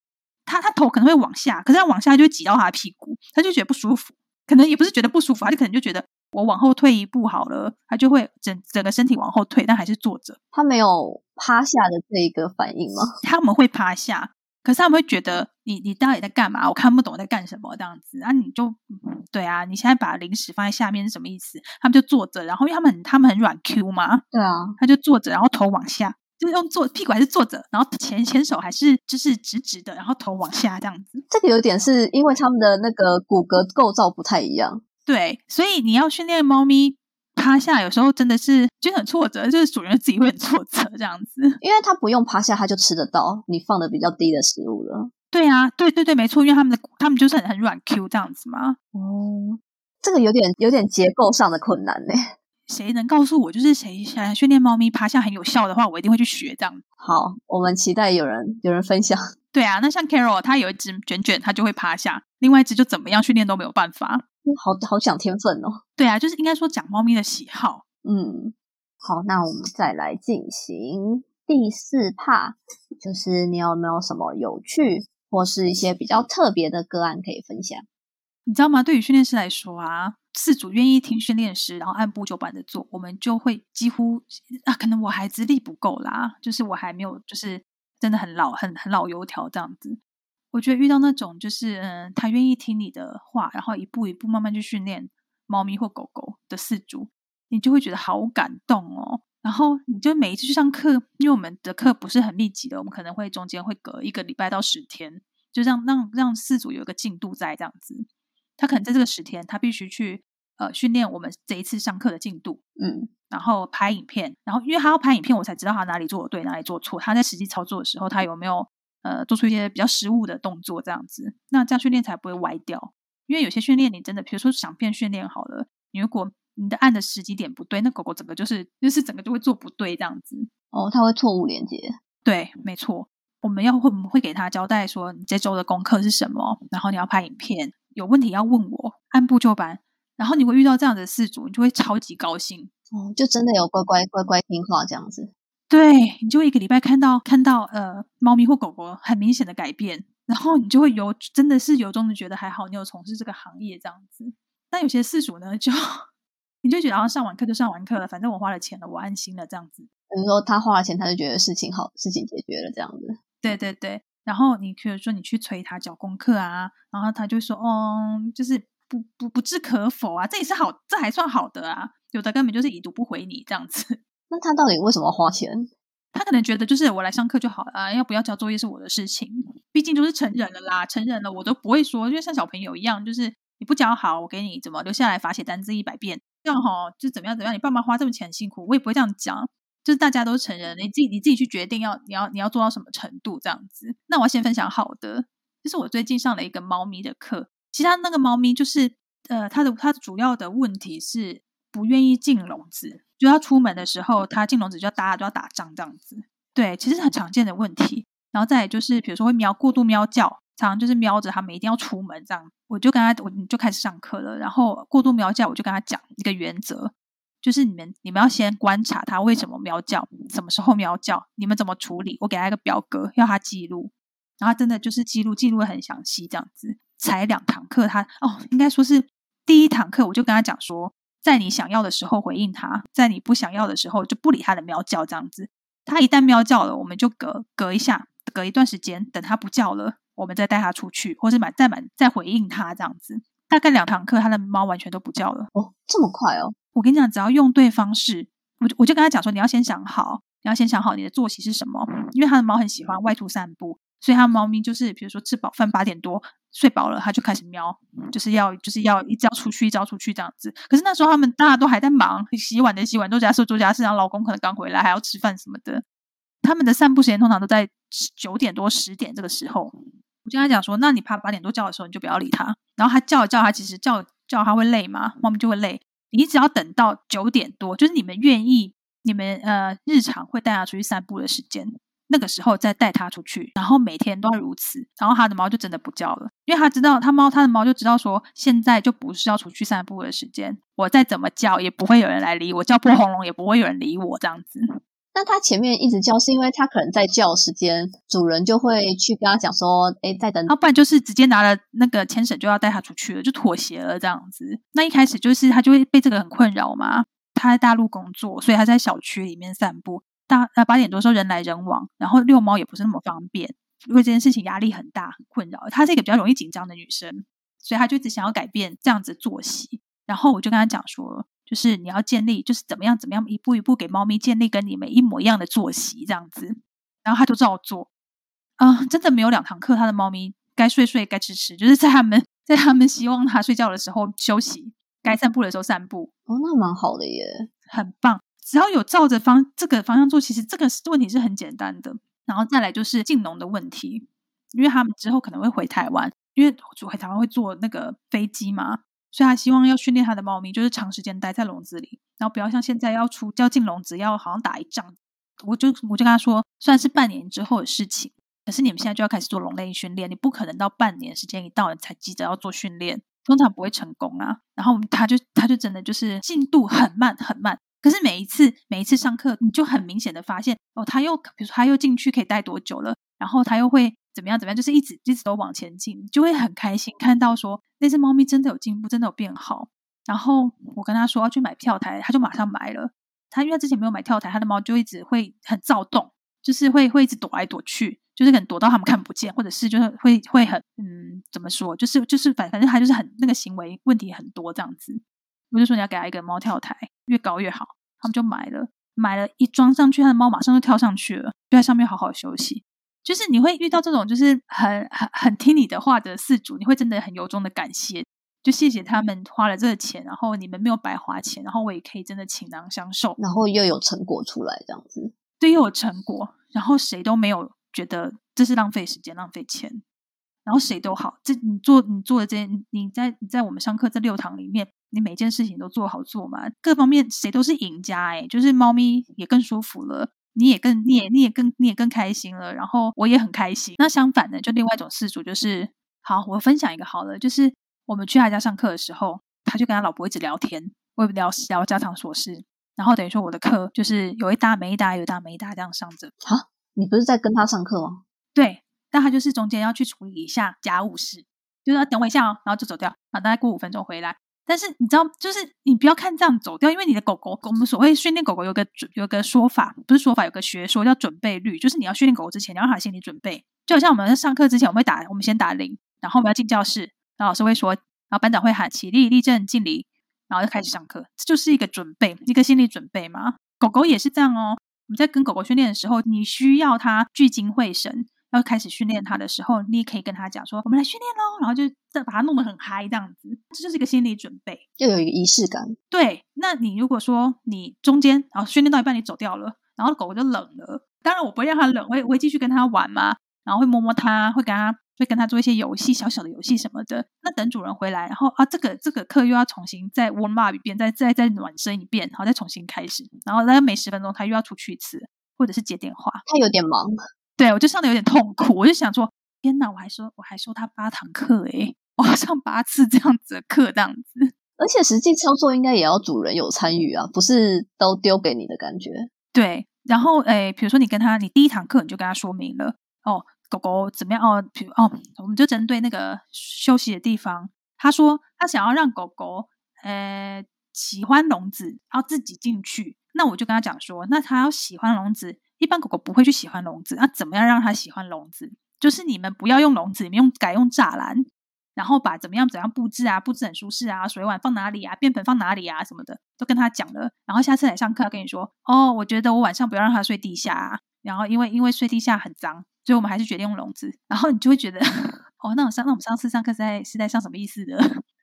它它头可能会往下，可是它往下就会挤到它的屁股，它就觉得不舒服。可能也不是觉得不舒服，它就可能就觉得。我往后退一步好了，它就会整整个身体往后退，但还是坐着。它没有趴下的这一个反应吗？他们会趴下，可是他们会觉得你你到底在干嘛？我看不懂在干什么这样子。啊，你就对啊，你现在把零食放在下面是什么意思？他们就坐着，然后因为他们他们很软 Q 嘛，对啊，他就坐着，然后头往下，就是用坐屁股还是坐着，然后前前手还是就是直直的，然后头往下这样子。这个有点是因为他们的那个骨骼构造不太一样。对，所以你要训练猫咪趴下，有时候真的是就很挫折，就是主人自己会很挫折这样子，因为他不用趴下，他就吃得到你放的比较低的食物了。对啊，对对对，没错，因为他们的他们就是很很软 Q 这样子嘛。哦，这个有点有点结构上的困难呢。谁能告诉我，就是谁想训练猫咪趴下很有效的话，我一定会去学这样。好，我们期待有人有人分享。对啊，那像 Carol，它有一只卷卷，它就会趴下；另外一只就怎么样训练都没有办法。好好讲天分哦。对啊，就是应该说讲猫咪的喜好。嗯，好，那我们再来进行第四趴，就是你有没有什么有趣或是一些比较特别的个案可以分享？你知道吗？对于训练师来说啊，饲主愿意听训练师，然后按部就班的做，我们就会几乎啊，可能我还资历不够啦，就是我还没有，就是。真的很老，很很老油条这样子。我觉得遇到那种就是，嗯，他愿意听你的话，然后一步一步慢慢去训练猫咪或狗狗的饲主，你就会觉得好感动哦。然后你就每一次去上课，因为我们的课不是很密集的，我们可能会中间会隔一个礼拜到十天，就让让让饲主有一个进度在这样子。他可能在这个十天，他必须去呃训练我们这一次上课的进度，嗯。然后拍影片，然后因为他要拍影片，我才知道他哪里做的对，哪里做错。他在实际操作的时候，他有没有呃做出一些比较失误的动作？这样子，那这样训练才不会歪掉。因为有些训练你真的，比如说响片训练好了，你如果你的按的时机点不对，那狗狗整个就是就是整个就会做不对这样子。哦，它会错误连接。对，没错。我们要会我们会给他交代说，你这周的功课是什么，然后你要拍影片，有问题要问我，按部就班。然后你会遇到这样的事主，你就会超级高兴。哦，就真的有乖乖乖乖听话这样子，对你就一个礼拜看到看到呃猫咪或狗狗很明显的改变，然后你就会由真的是由衷的觉得还好你有从事这个行业这样子。但有些事主呢，就 [laughs] 你就觉得上完课就上完课了，反正我花了钱了，我安心了这样子。比如说他花了钱，他就觉得事情好，事情解决了这样子。对对对，然后你比如说你去催他交功课啊，然后他就说，嗯，就是不不不置可否啊，这也是好，这还算好的啊。有的根本就是已读不回你这样子，那他到底为什么花钱？他可能觉得就是我来上课就好了啊，要不要交作业是我的事情，毕竟都是成人了啦，成人了我都不会说，因为像小朋友一样，就是你不教好，我给你怎么留下来罚写单字一百遍，这样哈就怎么样怎么样，你爸妈花这么钱辛苦，我也不会这样讲，就是大家都是成人，你自己你自己去决定要你要你要做到什么程度这样子。那我要先分享好的，就是我最近上了一个猫咪的课，其他那个猫咪就是呃，它的它主要的问题是。不愿意进笼子，就要出门的时候，他进笼子就要大家都要打仗这样子。对，其实很常见的问题。然后再就是，比如说会喵过度喵叫，常常就是瞄着他们一定要出门这样。我就跟他，我就开始上课了。然后过度喵叫，我就跟他讲一个原则，就是你们你们要先观察他为什么喵叫，什么时候喵叫，你们怎么处理。我给他一个表格，要他记录。然后真的就是记录，记录很详细这样子。才两堂课，他哦，应该说是第一堂课，我就跟他讲说。在你想要的时候回应它，在你不想要的时候就不理它的喵叫，这样子。它一旦喵叫了，我们就隔隔一下，隔一段时间，等它不叫了，我们再带它出去，或是买再买再回应它这样子。大概两堂课，它的猫完全都不叫了。哦，这么快哦！我跟你讲，只要用对方式，我就我就跟他讲说，你要先想好，你要先想好你的作息是什么，因为他的猫很喜欢外出散步。所以它猫咪就是，比如说吃饱饭八点多睡饱了，它就开始喵，就是要就是要一朝出去一朝出去这样子。可是那时候他们大家都还在忙，洗碗的洗碗，做家事做家事，然后老公可能刚回来还要吃饭什么的。他们的散步时间通常都在九点多十点这个时候。我跟他讲说，那你怕八点多叫的时候你就不要理它。然后它叫一叫它其实叫叫它会累嘛，猫咪就会累。你只要等到九点多，就是你们愿意，你们呃日常会带它出去散步的时间，那个时候再带它出去，然后每天都要如此，然后它的猫就真的不叫了，因为它知道，它猫它的猫就知道说，现在就不是要出去散步的时间，我再怎么叫也不会有人来理我，叫破喉咙也不会有人理我这样子。那它前面一直叫，是因为它可能在叫时间，主人就会去跟他讲说：“哎，再等。”要不然就是直接拿了那个牵绳就要带它出去了，就妥协了这样子。那一开始就是他就会被这个很困扰嘛。他在大陆工作，所以他在小区里面散步。大呃八点多时候人来人往，然后遛猫也不是那么方便，因为这件事情压力很大，很困扰。她是一个比较容易紧张的女生，所以她就一直想要改变这样子作息。然后我就跟她讲说。就是你要建立，就是怎么样怎么样，一步一步给猫咪建立跟你们一模一样的作息，这样子，然后她就照做。啊，真的没有两堂课，她的猫咪该睡睡，该吃吃，就是在他们在他们希望它睡觉的时候休息，该散步的时候散步。哦，那蛮好的耶，很棒。只要有照着方这个方向做，其实这个问题是很简单的。然后再来就是进农的问题，因为他们之后可能会回台湾，因为回台湾会坐那个飞机嘛。所以他希望要训练他的猫咪，就是长时间待在笼子里，然后不要像现在要出要进笼子，要好像打一仗。我就我就跟他说，虽然是半年之后的事情，可是你们现在就要开始做笼内训练，你不可能到半年时间一到才急着要做训练，通常不会成功啊。然后他就他就真的就是进度很慢很慢，可是每一次每一次上课，你就很明显的发现哦，他又比如说他又进去可以待多久了，然后他又会。怎么样？怎么样？就是一直一直都往前进，就会很开心看到说那只猫咪真的有进步，真的有变好。然后我跟他说要去买跳台，他就马上买了。他因为之前没有买跳台，他的猫就一直会很躁动，就是会会一直躲来躲去，就是可能躲到他们看不见，或者是就是会会很嗯，怎么说？就是就是反反正他就是很那个行为问题很多这样子。我就说你要给他一个猫跳台，越高越好。他们就买了，买了一装上去，他的猫马上就跳上去了，就在上面好好休息。就是你会遇到这种就是很很很听你的话的饲主，你会真的很由衷的感谢，就谢谢他们花了这个钱，然后你们没有白花钱，然后我也可以真的倾囊相授，然后又有成果出来这样子，对，又有成果，然后谁都没有觉得这是浪费时间、浪费钱，然后谁都好，这你做你做的这件，你在你在我们上课这六堂里面，你每件事情都做好做嘛，各方面谁都是赢家哎，就是猫咪也更舒服了。你也更，你也，你也更，你也更开心了。然后我也很开心。那相反的，就另外一种事主，就是好，我分享一个好了，就是我们去他家上课的时候，他就跟他老婆一直聊天，我也聊聊家常琐事。然后等于说我的课就是有一搭没一搭，有一搭没一搭这样上着。好，你不是在跟他上课吗？对，但他就是中间要去处理一下家务事，就是要等我一下哦，然后就走掉，啊，大概过五分钟回来。但是你知道，就是你不要看这样走掉，因为你的狗狗，我们所谓训练狗狗有个准有个说法，不是说法，有个学说叫准备率，就是你要训练狗狗之前，你要让它心理准备。就好像我们在上课之前，我们会打，我们先打铃，然后我们要进教室，然后老师会说，然后班长会喊起立、立正、敬礼，然后就开始上课，这就是一个准备，一个心理准备嘛。狗狗也是这样哦。我们在跟狗狗训练的时候，你需要它聚精会神。要开始训练它的时候，你也可以跟他讲说：“我们来训练喽。”然后就再把它弄得很嗨，这样子，这就是一个心理准备，又有一个仪式感。对，那你如果说你中间然后训练到一半你走掉了，然后狗狗就冷了，当然我不会让它冷，我会我会继续跟它玩嘛，然后会摸摸它，会跟它会跟它做一些游戏，小小的游戏什么的。那等主人回来，然后啊，这个这个课又要重新再 warm up 一遍，再再再暖身一遍，然后再重新开始，然后大概每十分钟它又要出去一次，或者是接电话。它有点忙。对，我就上的有点痛苦，我就想说，天哪，我还说我还收他八堂课诶，我上八次这样子的课，这样子，而且实际操作应该也要主人有参与啊，不是都丢给你的感觉。对，然后诶，比如说你跟他，你第一堂课你就跟他说明了，哦，狗狗怎么样？哦，比如哦，我们就针对那个休息的地方，他说他想要让狗狗呃喜欢笼子，然后自己进去，那我就跟他讲说，那他要喜欢笼子。一般狗狗不会去喜欢笼子，那怎么样让它喜欢笼子？就是你们不要用笼子，你们用改用栅栏，然后把怎么样怎样布置啊，布置很舒适啊，水碗放哪里啊，便盆放哪里啊，什么的都跟他讲了。然后下次来上课跟你说，哦，我觉得我晚上不要让它睡地下，啊，然后因为因为睡地下很脏，所以我们还是决定用笼子。然后你就会觉得，[laughs] 哦，那我上那我们上次上课是在是在上什么意思的？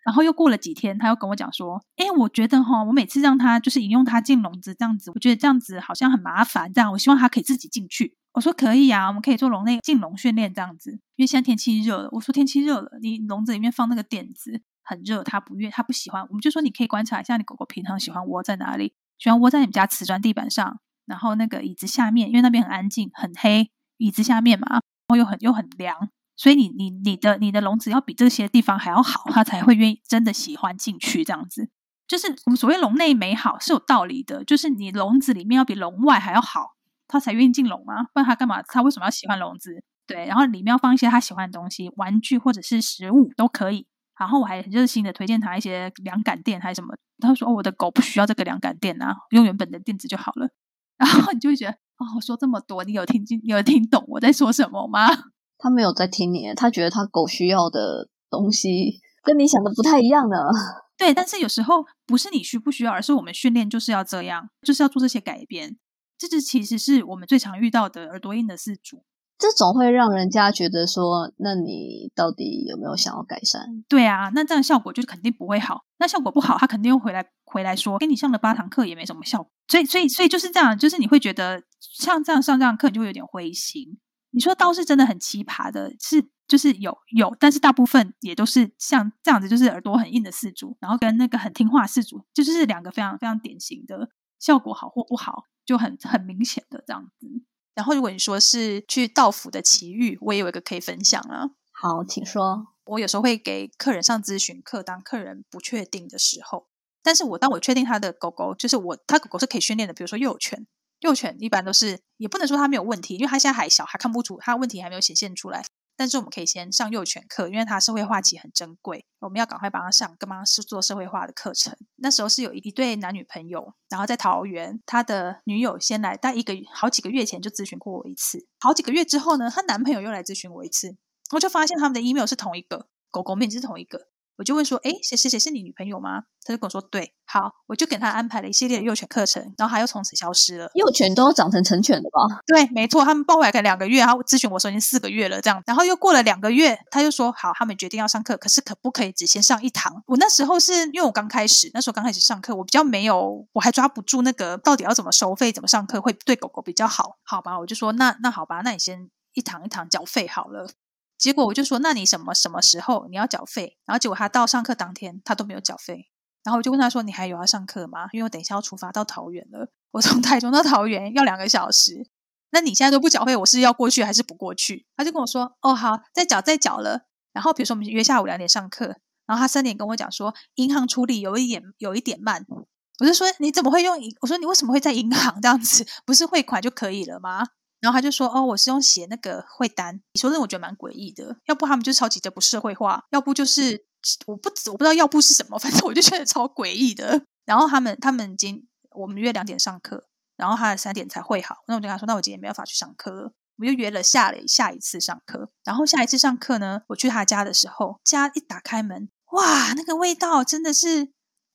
然后又过了几天，他又跟我讲说：“哎，我觉得哈，我每次让他就是引用他进笼子这样子，我觉得这样子好像很麻烦。这样，我希望他可以自己进去。”我说：“可以啊，我们可以做笼内进笼训练这样子。因为现在天气热了，我说天气热了，你笼子里面放那个垫子，很热，它不愿它不喜欢，我们就说你可以观察一下你狗狗平常喜欢窝在哪里，喜欢窝在你们家瓷砖地板上，然后那个椅子下面，因为那边很安静很黑，椅子下面嘛，然后又很又很凉。所以你你你的你的笼子要比这些地方还要好，它才会愿意真的喜欢进去。这样子，就是我们所谓笼内美好是有道理的，就是你笼子里面要比笼外还要好，它才愿意进笼吗？不然它干嘛？它为什么要喜欢笼子？对，然后里面要放一些它喜欢的东西，玩具或者是食物都可以。然后我还很热心的推荐他一些凉感垫还是什么，他说哦我的狗不需要这个凉感垫啊，用原本的垫子就好了。[laughs] 然后你就会觉得哦，我说这么多，你有听进，你有听懂我在说什么吗？他没有在听你，他觉得他狗需要的东西跟你想的不太一样呢。[laughs] 对，但是有时候不是你需不需要，而是我们训练就是要这样，就是要做这些改变。这就其实是我们最常遇到的耳朵硬的事主。这种会让人家觉得说，那你到底有没有想要改善？对啊，那这样效果就肯定不会好。那效果不好，他肯定又回来回来说，跟你上了八堂课也没什么效果。所以，所以，所以就是这样，就是你会觉得像这样上这样课，你就会有点灰心。你说倒是真的很奇葩的，是就是有有，但是大部分也都是像这样子，就是耳朵很硬的四主，然后跟那个很听话四主，就是两个非常非常典型的效果好或不好，就很很明显的这样子。然后如果你说是去道府的奇遇，我也有一个可以分享啊。好，请说。我有时候会给客人上咨询课，当客人不确定的时候，但是我当我确定他的狗狗就是我，他狗狗是可以训练的，比如说幼犬。幼犬一般都是，也不能说它没有问题，因为它现在还小，还看不出它问题还没有显现出来。但是我们可以先上幼犬课，因为它社会化期很珍贵，我们要赶快帮它上，跟帮它是做社会化的课程。那时候是有一对男女朋友，然后在桃园，他的女友先来，但一个好几个月前就咨询过我一次，好几个月之后呢，她男朋友又来咨询我一次，我就发现他们的 email 是同一个，狗狗名字是同一个。我就问说，哎，谁谁谁是你女朋友吗？他就跟我说，对，好，我就给他安排了一系列的幼犬课程，然后他又从此消失了。幼犬都长成成犬的吧？对，没错，他们抱回来两个月，然后咨询我说已经四个月了，这样，然后又过了两个月，他就说好，他们决定要上课，可是可不可以只先上一堂？我那时候是因为我刚开始，那时候刚开始上课，我比较没有，我还抓不住那个到底要怎么收费，怎么上课会对狗狗比较好？好吧，我就说那那好吧，那你先一堂一堂缴费好了。结果我就说，那你什么什么时候你要缴费？然后结果他到上课当天他都没有缴费。然后我就问他说：“你还有要上课吗？因为我等一下要出发到桃园了，我从台中到桃园要两个小时。那你现在都不缴费，我是要过去还是不过去？”他就跟我说：“哦，好，再缴再缴了。”然后比如说我们约下午两点上课，然后他三点跟我讲说，银行处理有一点有一点慢。我就说：“你怎么会用？我说你为什么会在银行这样子？不是汇款就可以了吗？”然后他就说：“哦，我是用写那个会单。”你说那我觉得蛮诡异的。要不他们就超级的不社会化，要不就是我不我不知道要不是什么，[laughs] 反正我就觉得超诡异的。然后他们他们今我们约两点上课，然后他三点才会好。那我就跟他说：“那我今天没办法去上课。”我就约了下了下一次上课。然后下一次上课呢，我去他家的时候，家一打开门，哇，那个味道真的是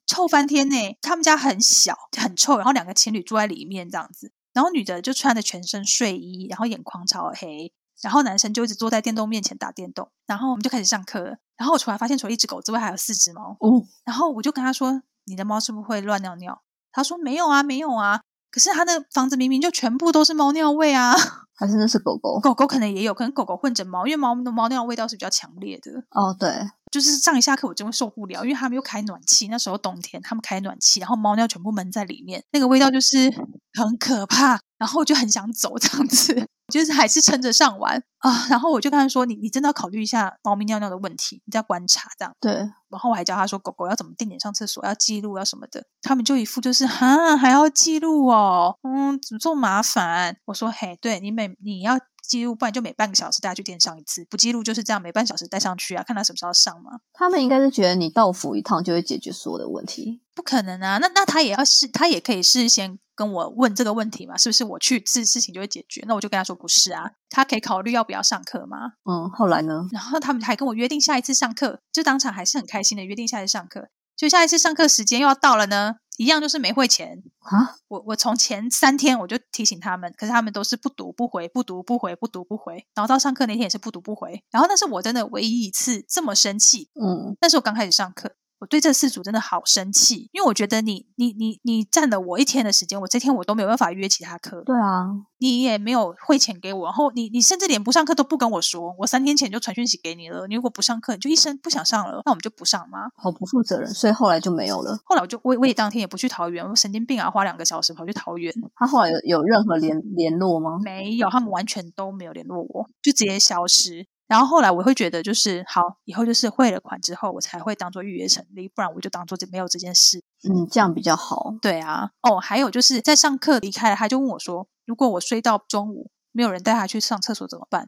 臭翻天呢！他们家很小，很臭，然后两个情侣住在里面这样子。然后女的就穿着全身睡衣，然后眼眶超黑，然后男生就一直坐在电动面前打电动。然后我们就开始上课。然后我出来发现，除了一只狗之外，还有四只猫。哦，然后我就跟他说：“你的猫是不是会乱尿尿？”他说：“没有啊，没有啊。”可是他的房子明明就全部都是猫尿味啊！[laughs] 还是那是狗狗？狗狗可能也有，可能狗狗混着猫，因为猫的猫尿味道是比较强烈的。哦，对，就是上一下课我真会受不了，因为他们又开暖气，那时候冬天他们开暖气，然后猫尿全部闷在里面，那个味道就是很可怕。然后我就很想走这样子，就是还是撑着上完啊。然后我就跟他说：“你你真的要考虑一下猫咪尿尿的问题，你在观察这样。”对。然后我还教他说：“狗狗要怎么定点上厕所，要记录要什么的。”他们就一副就是哈还要记录哦，嗯，怎么这么麻烦？我说：“嘿，对你每你要记录，不然就每半个小时带去店上一次，不记录就是这样，每半小时带上去啊，看他什么时候上嘛。”他们应该是觉得你到府一趟就会解决所有的问题，不可能啊！那那他也要事，他也可以事先。跟我问这个问题嘛，是不是我去事事情就会解决？那我就跟他说不是啊，他可以考虑要不要上课吗？嗯，后来呢？然后他们还跟我约定下一次上课，就当场还是很开心的约定下一次上课。就下一次上课时间又要到了呢，一样就是没汇钱啊。我我从前三天我就提醒他们，可是他们都是不读不回，不读不回，不读不回。然后到上课那天也是不读不回。然后那是我真的唯一一次这么生气。嗯，那是我刚开始上课。我对这事主真的好生气，因为我觉得你你你你占了我一天的时间，我这天我都没有办法约其他课，对啊，你也没有汇钱给我，然后你你甚至连不上课都不跟我说，我三天前就传讯息给你了，你如果不上课，你就一声不想上了，那我们就不上吗？好不负责任，所以后来就没有了。后来我就我我也当天也不去桃园，我神经病啊，花两个小时跑去桃园，他后来有有任何联联络吗？没有，他们完全都没有联络我，就直接消失。然后后来我会觉得，就是好，以后就是汇了款之后，我才会当做预约成立，不然我就当做这没有这件事。嗯，这样比较好。对啊，哦，还有就是在上课离开了，他就问我说，如果我睡到中午，没有人带他去上厕所怎么办？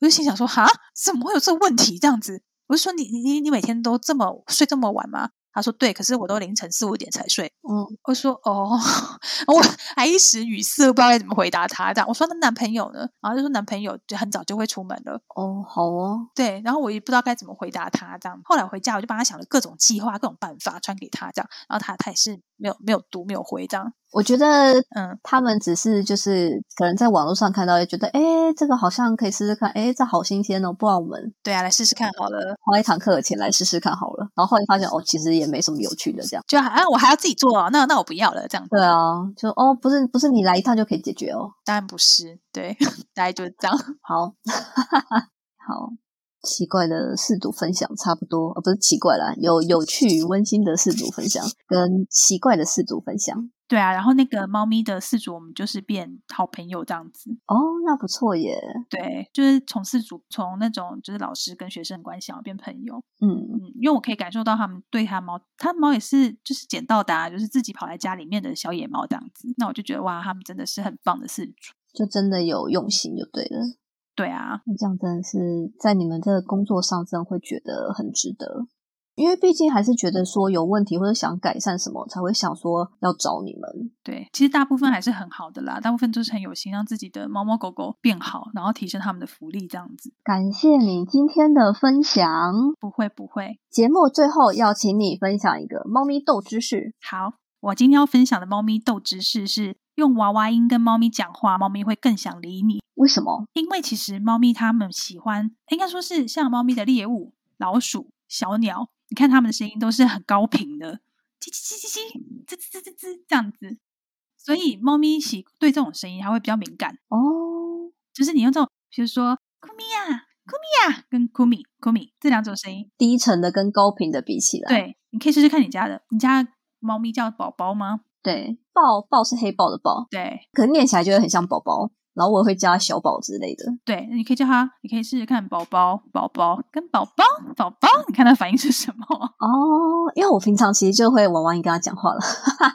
我就心想说，哈，怎么会有这个问题？这样子，我就说你你你每天都这么睡这么晚吗？他说对，可是我都凌晨四五点才睡。嗯，我说哦，[laughs] 我还一时语塞，不知道该怎么回答他。这样我说那男朋友呢？然后就说男朋友就很早就会出门了。哦，好哦，对，然后我也不知道该怎么回答他。这样后来回家我就帮他想了各种计划、各种办法传给他。这样，然后他他也是没有没有读没有回这样。我觉得，嗯，他们只是就是可能在网络上看到，也觉得，哎，这个好像可以试试看，哎，这好新鲜哦，不然我们对啊，来试试看好了，花一堂课的钱来试试看好了。然后后来发现，哦，其实也没什么有趣的，这样就啊，我还要自己做哦，那那我不要了，这样对啊，就哦，不是不是你来一趟就可以解决哦，当然不是，对，[laughs] 大概就是这样。[laughs] 好，[laughs] 好。奇怪的四组分享差不多，呃，不是奇怪啦，有有趣温馨的四组分享跟奇怪的四组分享。对啊，然后那个猫咪的四组，我们就是变好朋友这样子。哦，那不错耶。对，就是从四组从那种就是老师跟学生关系，变朋友。嗯嗯，因为我可以感受到他们对他猫，他猫也是就是捡到的，就是自己跑来家里面的小野猫这样子。那我就觉得哇，他们真的是很棒的四组，就真的有用心就对了。对啊，那这样真的是在你们这个工作上，真的会觉得很值得，因为毕竟还是觉得说有问题或者想改善什么，才会想说要找你们。对，其实大部分还是很好的啦，大部分都是很有心，让自己的猫猫狗狗变好，然后提升他们的福利这样子。感谢你今天的分享，不会不会。节目最后要请你分享一个猫咪斗知识。好，我今天要分享的猫咪斗知识是。用娃娃音跟猫咪讲话，猫咪会更想理你。为什么？因为其实猫咪它们喜欢，应该说是像猫咪的猎物，老鼠、小鸟，你看它们的声音都是很高频的，叽叽叽叽叽，吱吱吱吱吱这样子。所以猫咪喜对这种声音，它会比较敏感哦。就是你用这种，比如说“库米呀，库米呀”跟“库米库米”这两种声音，低沉的跟高频的比起来，对，你可以试试看你家的，你家猫咪叫宝宝吗？对，豹豹是黑豹的豹，对，可能念起来就会很像宝宝，然后我会叫它小宝之类的。对，你可以叫他，你可以试试看宝宝、宝宝跟宝宝、宝宝，你看他反应是什么？[laughs] 哦，因为我平常其实就会娃娃音跟他讲话了。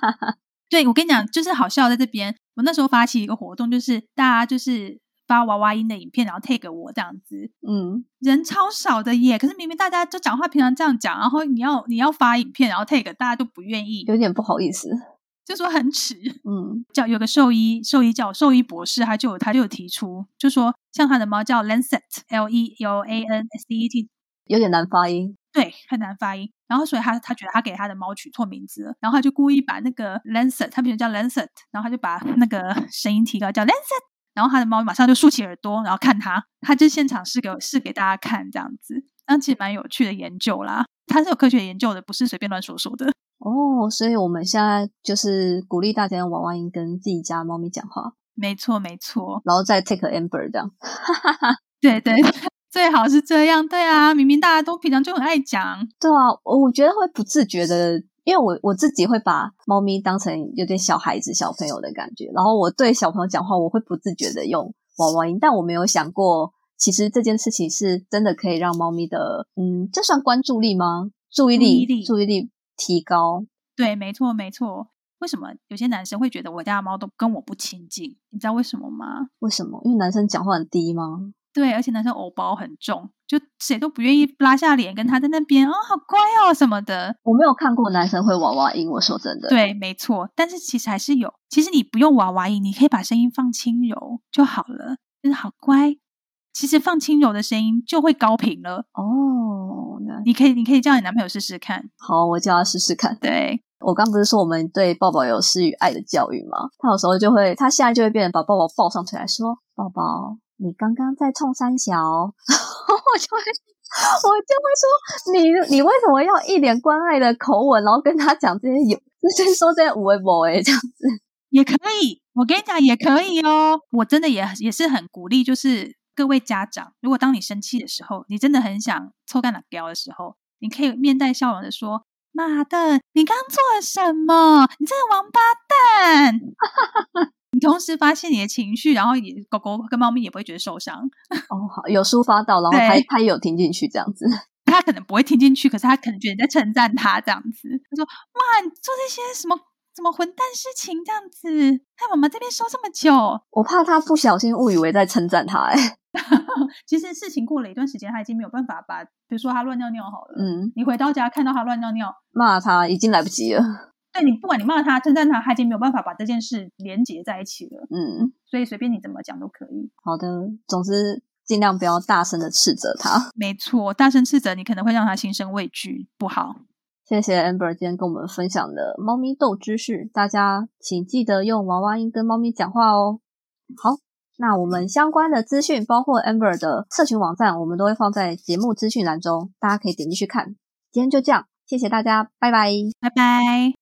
[laughs] 对，我跟你讲，就是好笑，在这边，我那时候发起一个活动，就是大家就是发娃娃音的影片，然后 take 我这样子，嗯，人超少的耶，可是明明大家就讲话平常这样讲，然后你要你要发影片，然后 take 大家都不愿意，有点不好意思。就说很耻，嗯，叫有个兽医，兽医叫兽医博士，他就有他就有提出，就说像他的猫叫 Lancet，L E L A N S E T，有点难发音，对，很难发音。然后所以他他觉得他给他的猫取错名字了，然后他就故意把那个 Lancet，他平时叫 Lancet，然后他就把那个声音提高叫 Lancet，然后他的猫马上就竖起耳朵，然后看他，他就现场试给试给大家看这样子，那其实蛮有趣的研究啦，他是有科学研究的，不是随便乱说说的。哦，所以我们现在就是鼓励大家用娃娃音跟自己家猫咪讲话，没错没错，然后再 take amber 这样，对 [laughs] 对，[laughs] 最好是这样，对啊，明明大家都平常就很爱讲，对啊，我觉得会不自觉的，因为我我自己会把猫咪当成有点小孩子、小朋友的感觉，然后我对小朋友讲话，我会不自觉的用娃娃音，但我没有想过，其实这件事情是真的可以让猫咪的，嗯，这算关注力吗？注意力，注意力。提高，对，没错，没错。为什么有些男生会觉得我家的猫都跟我不亲近？你知道为什么吗？为什么？因为男生讲话很低吗？对，而且男生偶包很重，就谁都不愿意拉下脸跟他在那边哦，好乖哦什么的。我没有看过男生会娃娃音，我说真的。对，没错。但是其实还是有。其实你不用娃娃音，你可以把声音放轻柔就好了，就是好乖。其实放轻柔的声音就会高频了哦。你可以，你可以叫你男朋友试试看。好，我叫他试试看。对我刚不是说我们对抱抱有施与爱的教育吗？他有时候就会，他现在就会变成把抱抱抱上腿来说：“抱抱，你刚刚在冲三小。[laughs] ”我就会我就会说你你为什么要一脸关爱的口吻，然后跟他讲这些有这些说这些无为不为这样子 [laughs] 也可以。我跟你讲也可以哦，我真的也也是很鼓励，就是各位家长，如果当你生气的时候，你真的很想抽干了叼的时候，你可以面带笑容的说：“妈的，你刚做了什么？你这个王八蛋！” [laughs] 你同时发现你的情绪，然后也狗狗跟猫咪也不会觉得受伤。哦，好有抒发到，然后他对他也有听进去这样子。[laughs] 他可能不会听进去，可是他可能觉得你在称赞他这样子。他说：“哇，你做这些什么什么混蛋事情这样子，害我们这边说这么久。我怕他不小心误以为在称赞他、欸，[laughs] 其实事情过了一段时间，他已经没有办法把，比如说他乱尿尿好了，嗯，你回到家看到他乱尿尿，骂他已经来不及了。[laughs] 对你不管你骂他、称赞他，他已经没有办法把这件事连结在一起了。嗯，所以随便你怎么讲都可以。好的，总之尽量不要大声的斥责他。没错，大声斥责你可能会让他心生畏惧，不好。谢谢 Amber 今天跟我们分享的猫咪斗知识，大家请记得用娃娃音跟猫咪讲话哦。好，那我们相关的资讯，包括 Amber 的社群网站，我们都会放在节目资讯栏中，大家可以点进去看。今天就这样，谢谢大家，拜拜。拜拜。